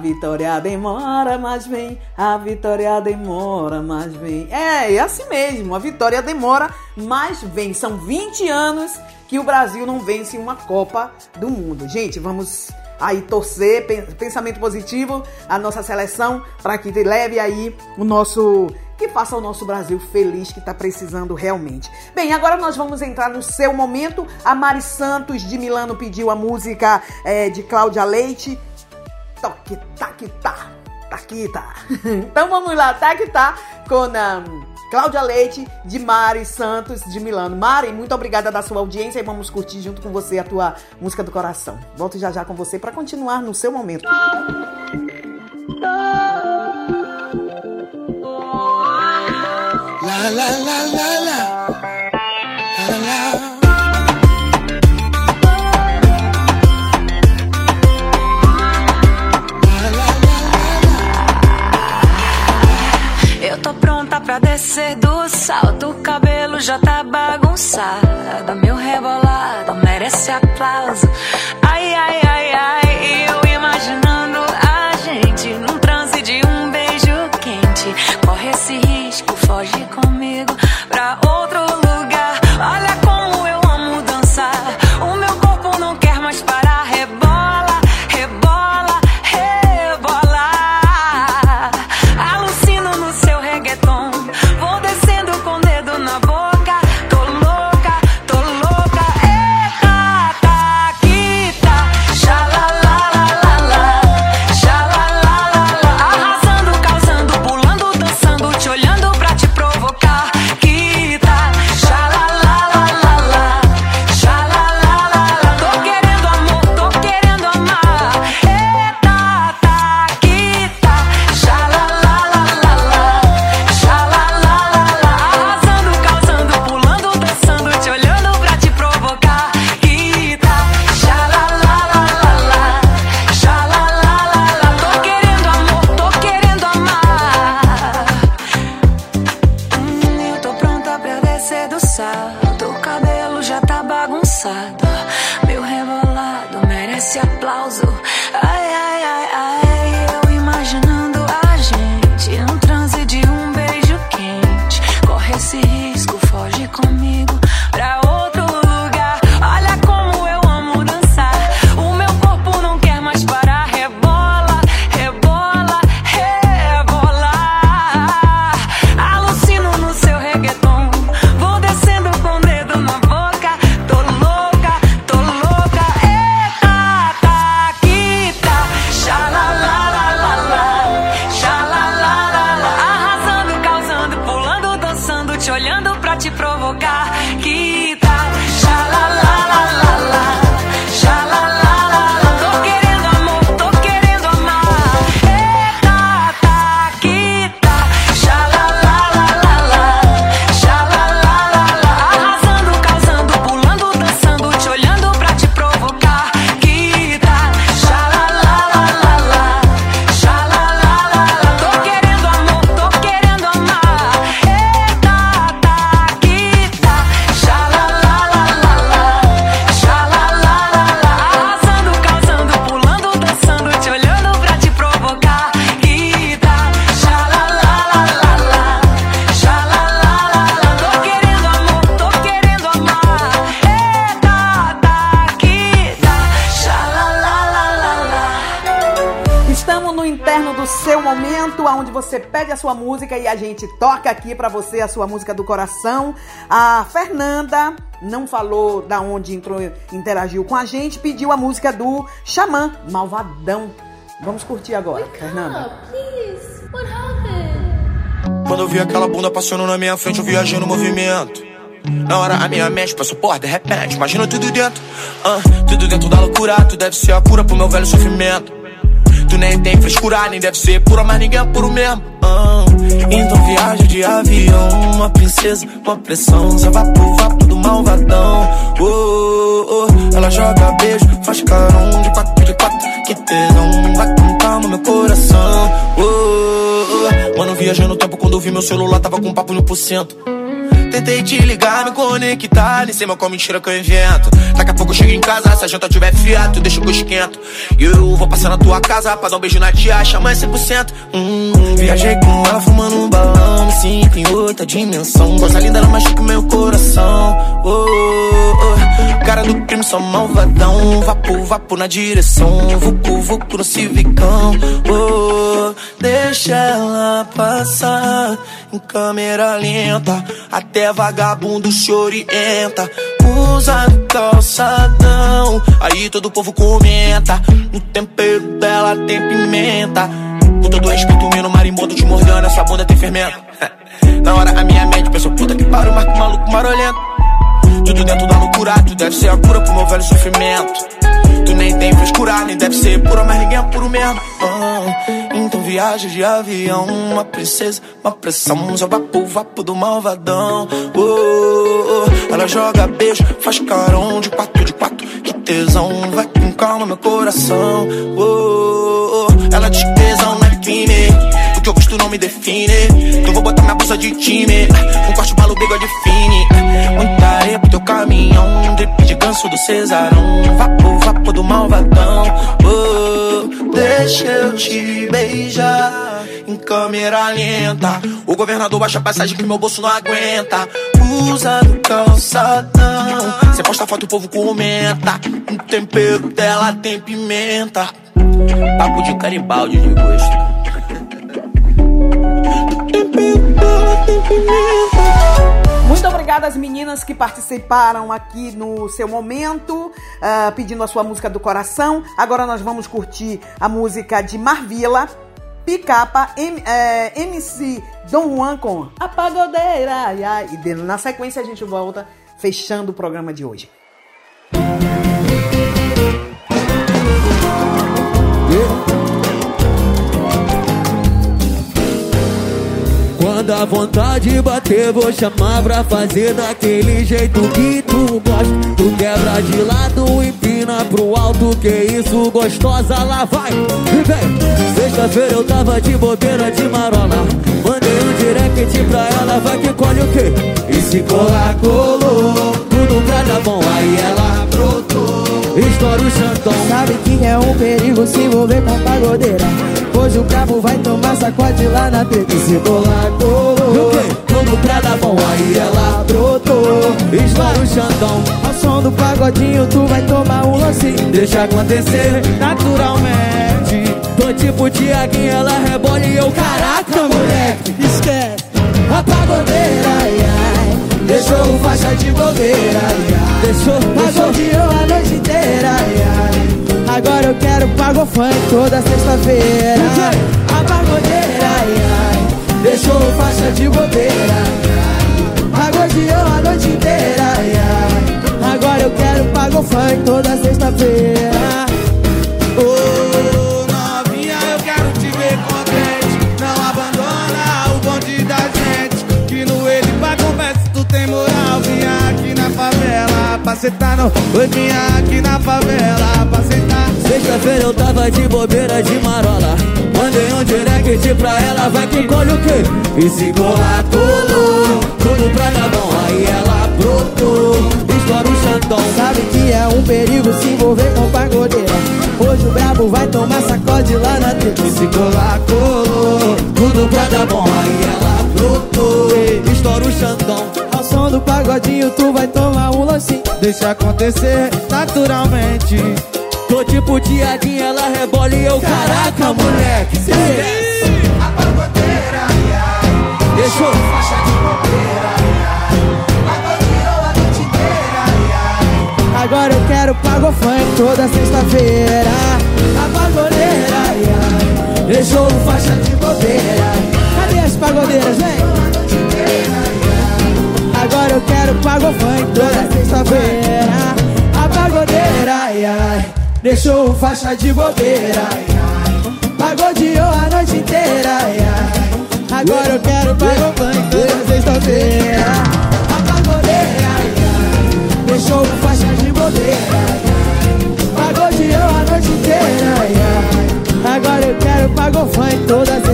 vitória demora, mas vem. É, é assim mesmo. A vitória demora, mas vem. São 20 anos que o Brasil não vence uma Copa do Mundo. Gente, vamos aí torcer, pen- pensamento positivo, a nossa seleção para que leve aí o nosso que faça o nosso Brasil feliz que tá precisando realmente. Bem, agora nós vamos entrar no seu momento. A Mari Santos de Milano pediu a música eh, de Cláudia Leite. Toque, taque, tá. Taquita. Então vamos lá, taque, tá. Com a Cláudia Leite de Mari Santos de Milano. Mari, muito obrigada da sua audiência e vamos curtir junto com você a tua música do coração. Volto já já com você para continuar no seu momento. La la la la la. Eu tô pronta pra descer do salto. O cabelo já tá bagunçado. Meu rebolado merece aplauso. Ai, ai, ai, ai. Eu momento, onde você pede a sua música e a gente toca aqui pra você a sua música do coração. A Fernanda não falou da onde entrou, interagiu com a gente, pediu a música do Xamã, Malvadão. Vamos curtir agora, Fernanda. Please, what happened? Quando eu vi aquela bunda passando na minha frente, eu viajei no movimento. Na hora a minha mente passou por de repente, imagina tudo dentro. ah, tudo dentro da loucura, tu deve ser a cura pro meu velho sofrimento. Tu nem tem frescura, nem deve ser pura, mas ninguém é puro mesmo. ah. Então viaja de avião, uma princesa, uma pressão, só vapo, vapo do malvadão. Oh, oh, oh. Ela joga beijo, faz carão de quatro de quatro, que tesão, vai com calma meu coração. Oh, oh, oh. Mano, viajando no tempo quando eu vi meu celular, tava com papo no por cento. Tentei te ligar, me conectar, nem sei mal qual mentira que eu invento. Daqui a pouco eu chego em casa, se a janta tiver fiato, deixa que eu esquento. E eu vou passar na tua casa pra dar um beijo na tia, chama 100%. Hum, viajei com ela fumando um balão, me sinto em outra dimensão. Coisa linda, ela machuca meu coração. Oh, oh, oh. Cara do crime, só malvadão. Vapo, vapo na direção. Vucu, vucu no civicão. Oh, deixa ela passar em câmera lenta. Até vagabundo se orienta. Usa calçadão. Aí todo o povo comenta. No tempero dela tem pimenta. Com todo respeito, o no marimbondo te mordendo. Essa bunda tem fermento. Na hora a minha mente pensou, puta que pariu, marco maluco marolento. Tudo dentro da loucura, tu deve ser a cura pro meu velho sofrimento. Tu nem tem frescura, nem deve ser pura, mas ninguém é puro mesmo. Ah, então viaja de avião, uma princesa, uma pressão, só vapo, vapo do malvadão. Oh, oh, oh. Ela joga beijo, faz carão de quatro de quatro, que tesão, vai com calma meu coração. Oh, oh, oh. Ela que tesão crime, o que eu gosto não me define. Então vou botar minha blusa de time, um corte balo bigode fine. Muita areia pro teu caminhão, drip de ganso do Cesarão, vapo, vapo do malvadão. Oh, deixa eu te beijar em câmera lenta. O governador baixa a passagem que meu bolso não aguenta. Usa no calçadão. Você posta foto, o povo comenta. O tempero dela tem pimenta. Papo de caribaldi de gosto. Muito obrigada às meninas que participaram aqui no seu momento, ah, pedindo a sua música do coração. Agora nós vamos curtir a música de Marvila, Picapa, M- eh, MC Dom Juan com A Pagodeira. ai, ai. E na sequência a gente volta fechando o programa de hoje. Quando a vontade bater, vou chamar pra fazer daquele jeito que tu gosta. Tu quebra de lado, empina pro alto, que isso, gostosa, lá vai. Vem, sexta-feira eu tava de bobeira de marola. Mandei um direct pra ela, vai que colhe o quê? E se colar, colou. Tudo pra dar bom, aí ela. Estoura o chantão. Sabe que é um perigo se envolver com pagodeira. Hoje o cabo vai tomar sacode lá na treta. Se colar, colou. Tudo pra dar bom, aí ela brotou. Estoura o chantão. Ao som do pagodinho, tu vai tomar um lance. Deixa acontecer naturalmente. Tô tipo Tiaguinho, ela rebola e eu, caraca, moleque. Esquece. A pagodeira, ai. Deixou o faixa de bobeira. Deixou. Pagodeou a noite inteira. Agora eu quero pago funk toda sexta-feira. A pagodeira. Deixou o faixa de bobeira, ai. Pagodeou a noite inteira. Agora eu quero pago funk toda sexta-feira. Ô pra sentar vinha aqui na favela pra sentar. Sexta-feira eu tava de bobeira de marola. Mandei um direct pra ela, vai que colhe o quê? E se colar, colou. Tudo pra dar bom, aí ela brotou. Estoura o chantão. Sabe que é um perigo se envolver com pagodeira. Hoje o brabo vai tomar sacode lá na treta. E se colar, colou. Tudo pra dar bom, aí ela brotou. Estoura o chantão. Som do pagodinho, tu vai tomar um lancinho. Deixa acontecer naturalmente. Tô tipo Tiaguinho, ela rebola e eu, caraca, moleque. Cê esquece. A pagodeira, Deixou. faixa de bobeira, Agora eu quero pago funk toda sexta-feira. A pagodeira, ai, ai. Deixou o faixa de bobeira. Cadê as pagodeiras, vem? Eu quero pago funk toda sexta-feira. A pagodeira, ai, ai. Deixou o faixa de bobeira. Pagodeou a noite inteira, ai, ai. Agora eu quero pago funk toda sexta-feira. A pagodeira, ai, ai. Deixou o faixa de bobeira. Pagodeou a noite inteira, ai, ai. Agora eu quero pago funk toda sexta-feira.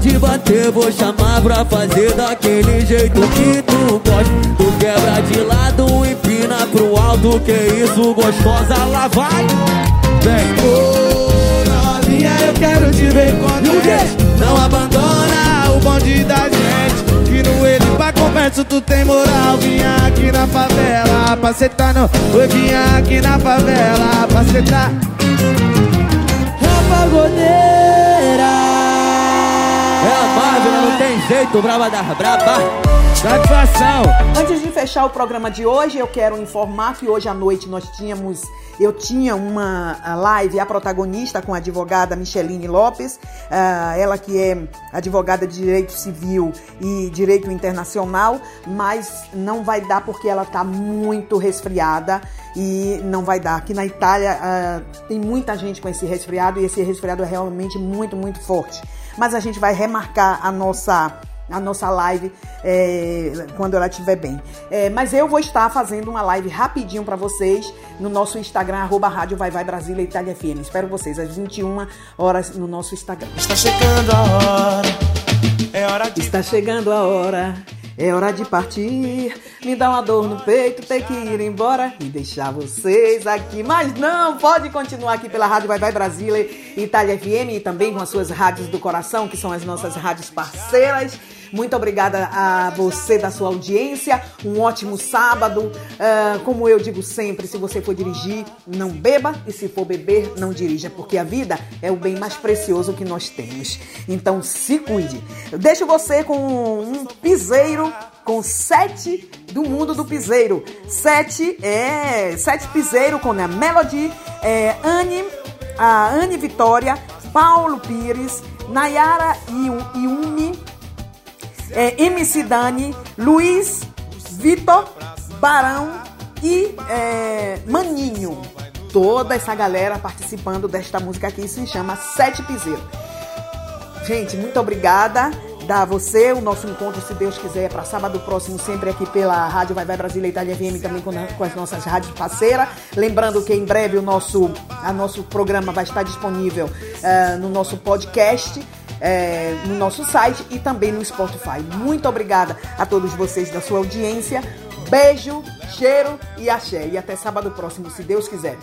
Vontade bater, vou chamar pra fazer daquele jeito que tu gosta. Tu quebra de lado, empina pro alto, que isso, gostosa, lá vai. Vem, Ô novinha, eu quero te ver contente. Não abandona o bonde da gente. Que no ele pra conversa tu tem moral. Vinha aqui na favela pra sentar no. Oi, vinha aqui na favela pra sentar. A pagodeira. A Marvel, não tem jeito, braba da braba. Satisfação. Antes de fechar o programa de hoje, eu quero informar que hoje à noite nós tínhamos, eu tinha uma live, a protagonista com a advogada Micheline Lopes, ah, ela que é advogada de direito civil e direito internacional, mas não vai dar porque ela está muito resfriada e não vai dar. Aqui na Itália ah, tem muita gente com esse resfriado e esse resfriado é realmente muito, muito forte. Mas a gente vai remarcar a nossa a nossa live é, quando ela estiver bem. É, mas eu vou estar fazendo uma live rapidinho para vocês no nosso Instagram, arroba Rádio Vai Vai Brasília Itália FM. Espero vocês às 21 horas no nosso Instagram. Está chegando a hora. É hora de. Está chegando a hora. É hora de partir, me dá uma dor no peito, ter que ir embora e deixar vocês aqui. Mas não, pode continuar aqui pela Rádio Vai Vai Brasília, Itália FM e também com as suas rádios do coração, que são as nossas rádios parceiras. Muito obrigada a você da sua audiência. Um ótimo sábado. Ah, como eu digo sempre, se você for dirigir, não beba e se for beber, não dirija, porque a vida é o bem mais precioso que nós temos. Então se cuide. Eu deixo você com um piseiro com sete do mundo do piseiro. Sete é sete piseiro com a Melody, é, Anne, a Anne Vitória, Paulo Pires, Nayara Iu- Iumi, é, MC Dani, Luiz, Vitor, Barão e é, Maninho. Toda essa galera participando desta música aqui se chama Sete Piseiro. Gente, muito obrigada. A você o nosso encontro, se Deus quiser, para sábado próximo, sempre aqui pela Rádio Vai Vai Brasília Itália FM, também com, com as nossas rádios parceiras. Lembrando que em breve o nosso, a nosso programa vai estar disponível eh, no nosso podcast. Eh, no nosso site e também no Spotify. Muito obrigada a todos vocês da sua audiência. Beijo, Cheiro e axé. E até sábado próximo, se Deus quiser.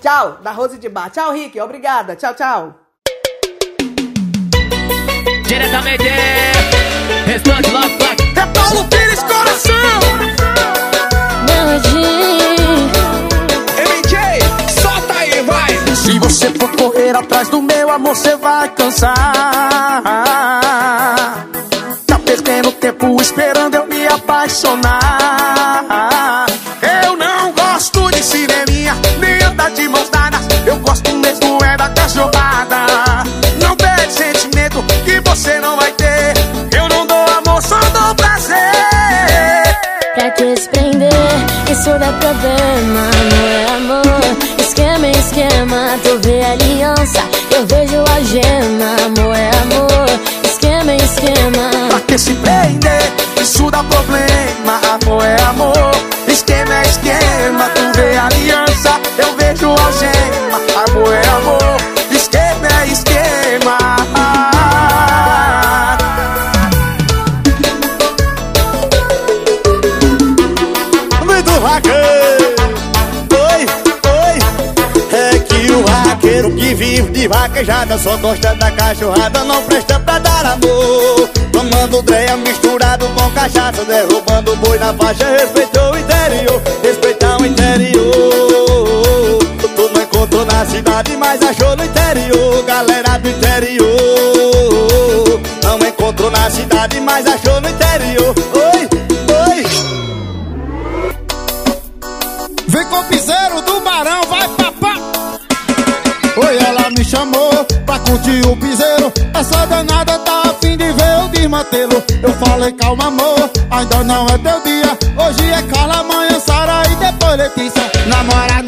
Tchau, da Rose de Bar. Tchau, Rick. Obrigada. Tchau, tchau. Diretamente, restante Love Black. É Paulo Pires Coração. Você for correr atrás do meu amor, você vai cansar. Tá perdendo tempo esperando eu me apaixonar. Vaquejada Só gosta da cachorrada Não presta pra dar amor. Tomando dreia misturado com cachaça Derrubando boi na faixa Respeitou o interior Respeitar o interior. Tu não encontrou na cidade Mas achou Eu falei, calma, amor, ainda não é teu dia. Hoje é Carla, amanhã Sara e depois Letícia. Namora,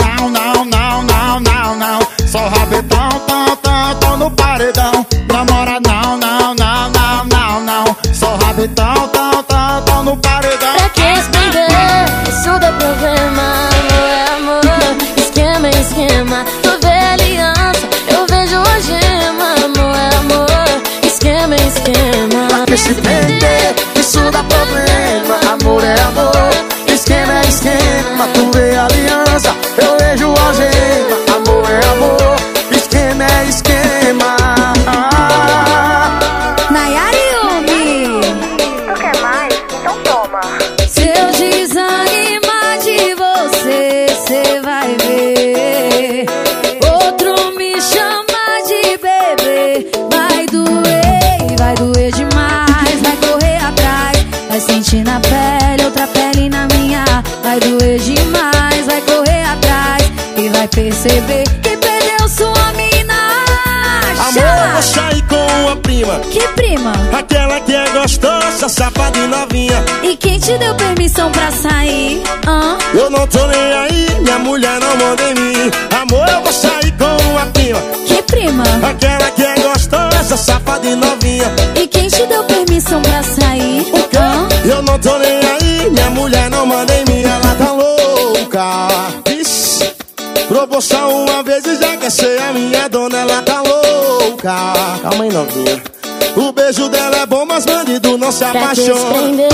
perceber que perdeu sua mina. Amor, eu vou sair com a prima Que prima? Aquela que é gostosa, safada e novinha E quem te deu permissão pra sair? Hã? Eu não tô nem aí, minha mulher não manda em mim Amor, eu vou sair com a prima Que prima? Aquela que é gostosa, safada e novinha E quem te deu permissão pra sair? Hã? Eu não tô nem aí, minha mulher não manda em mim Ela tá louca proporção uma vez e já quer ser a minha dona Ela tá louca Calma aí, novinha O beijo dela é bom, mas bandido não se Pra apaixona desprender,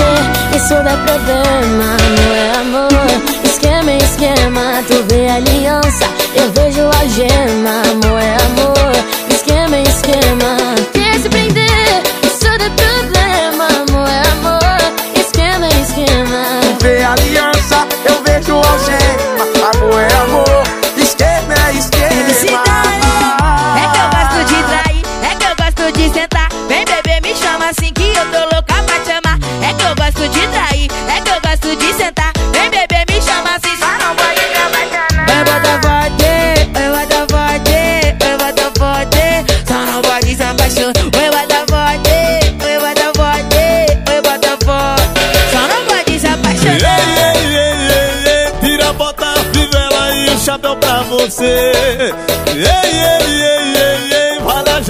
isso dá problema, não é amor. Esquema é esquema, tu vê a aliança, eu vejo a gema, amor é amor.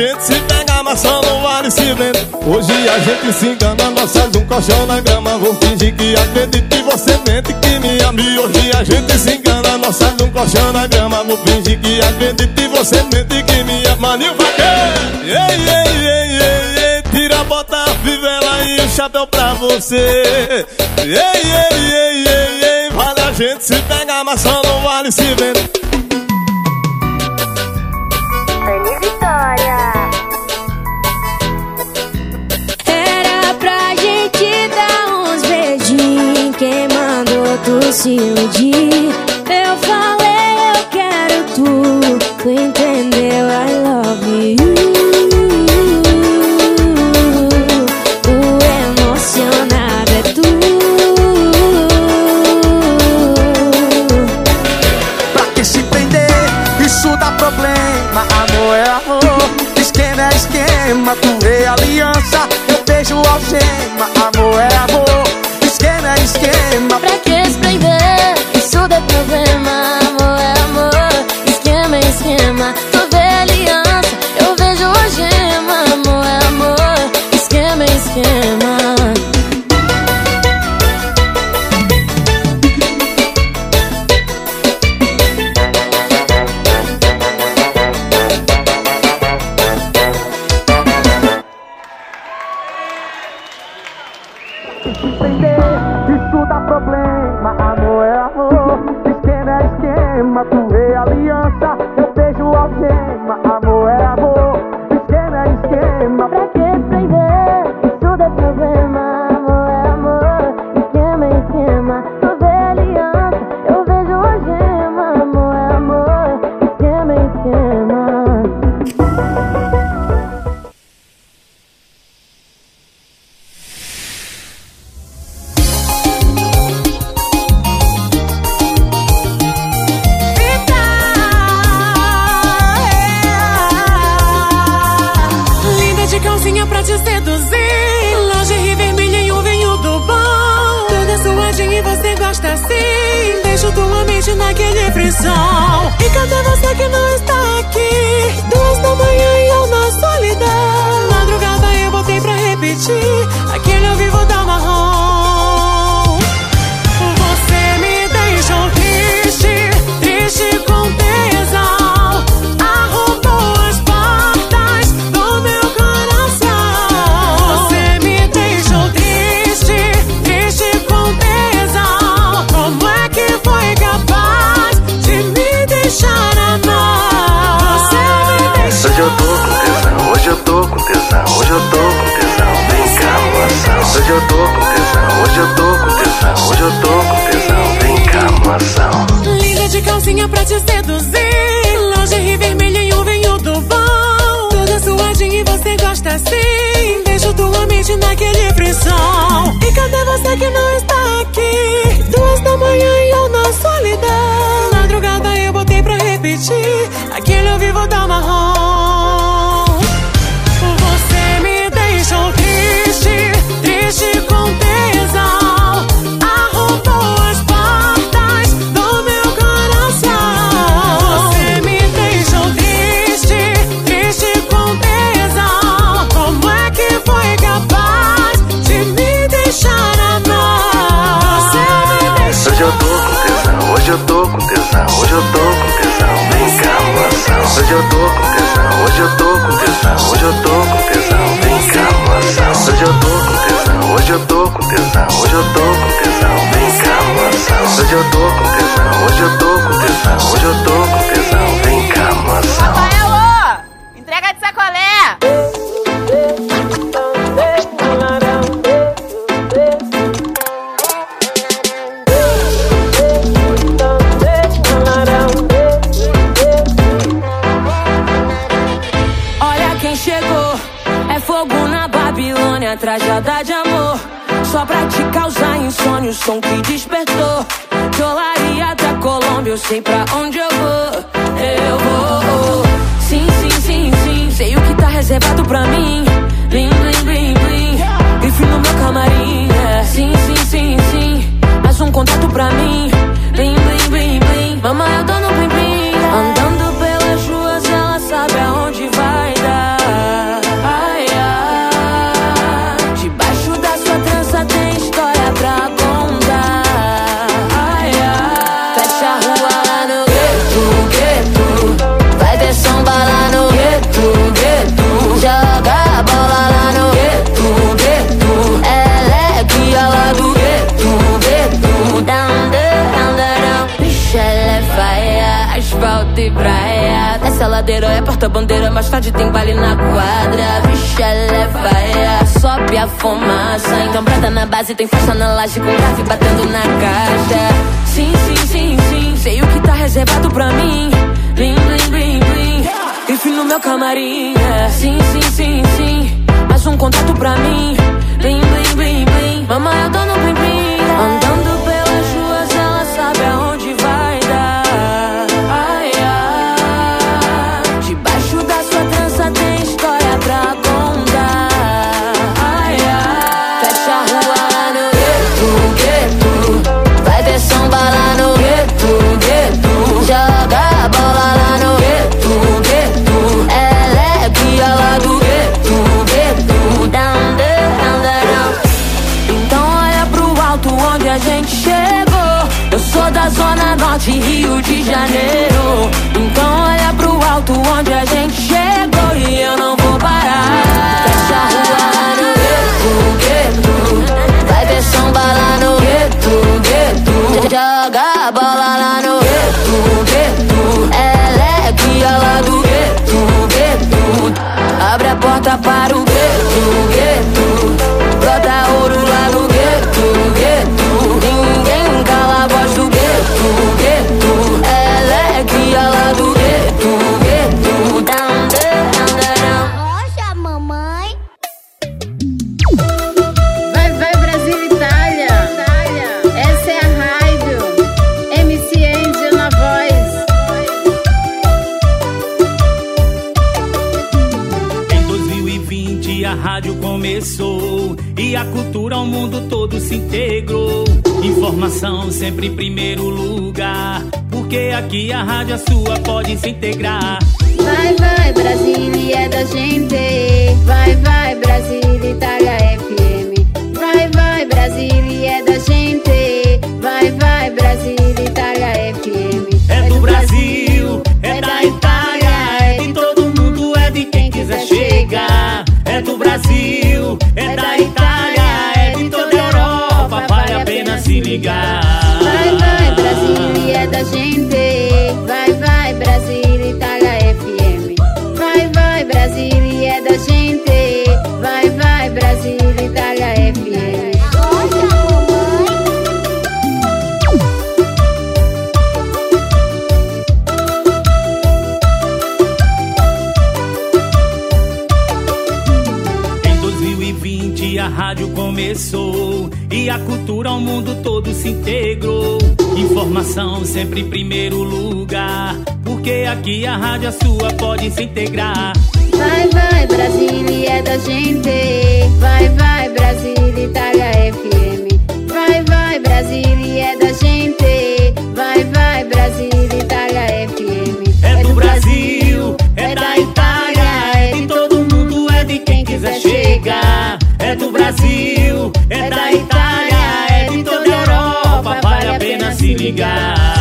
gente se pega maçã no ar e se vende. Hoje a gente se engana, nós faz um colchão na grama. Vou fingir que acredito e você mente que me ama hoje a gente se engana, nós faz um colchão na grama. Vou fingir que acredito e você mente que me ama o Vaqueiro! Ei, ei, ei, ei, ei, tira, bota a fivela e o chapéu pra você. Ei, ei, ei, ei, ei, vale a gente se pega maçã no ar e se vende. tesão, hoje eu tô com tesão, vem cá moção. Hoje eu tô com tesão, hoje eu tô com tesão, hoje eu tô com tesão, vem cá moção. Hoje eu tô com tesão, hoje eu tô com tesão, hoje eu tô com tesão, vem cá moção. Hoje eu tô com tesão, hoje eu tô com tesão, hoje eu tô com tesão, vem cá moção. Nada de amor, só pra te causar insônia. O som que despertou. De Olaria da Colômbia, eu sei pra onde eu vou. Eu vou. Sim, sim, sim, sim. Sei o que tá reservado pra mim. Blim, blim, blim, blim. E fui no meu camarim. É. Sim, sim, sim, sim. Mais um contato pra mim. Blim, blim, blim, blim. Mamãe, eu tô no ladeira, é porta-bandeira, mais tarde tem baile na quadra. Vixe, ela é sobe a fumaça. Então brota na base, tem festa na laje com grave batendo na caixa. Sim, sim, sim, sim, sei o que tá reservado pra mim. Blim, blim, blim, blim. Enfim no meu camarim. é. Sim, sim, sim, sim, mais um contato pra mim. Blim, blim, blim, blim. Mamãe, eu tô no blim, blim. Andando pelas ruas, ela sabe aonde norte, Rio de Janeiro. Então olha pro alto onde a gente chegou e eu não vou parar. Fecha a rua no gueto, gueto. Vai ter samba lá no gueto, gueto. Joga a bola lá no gueto, gueto. Ela é guia lá do gueto, gueto. Abre a porta para a sua pode se integrar. Mundo todo se integrou. Informação sempre em primeiro lugar, porque aqui a rádio a sua pode se integrar. Vai, vai, Brasília é da gente. Vai, vai, Brasília, Itália FM. Vai, vai, Brasília é ligar.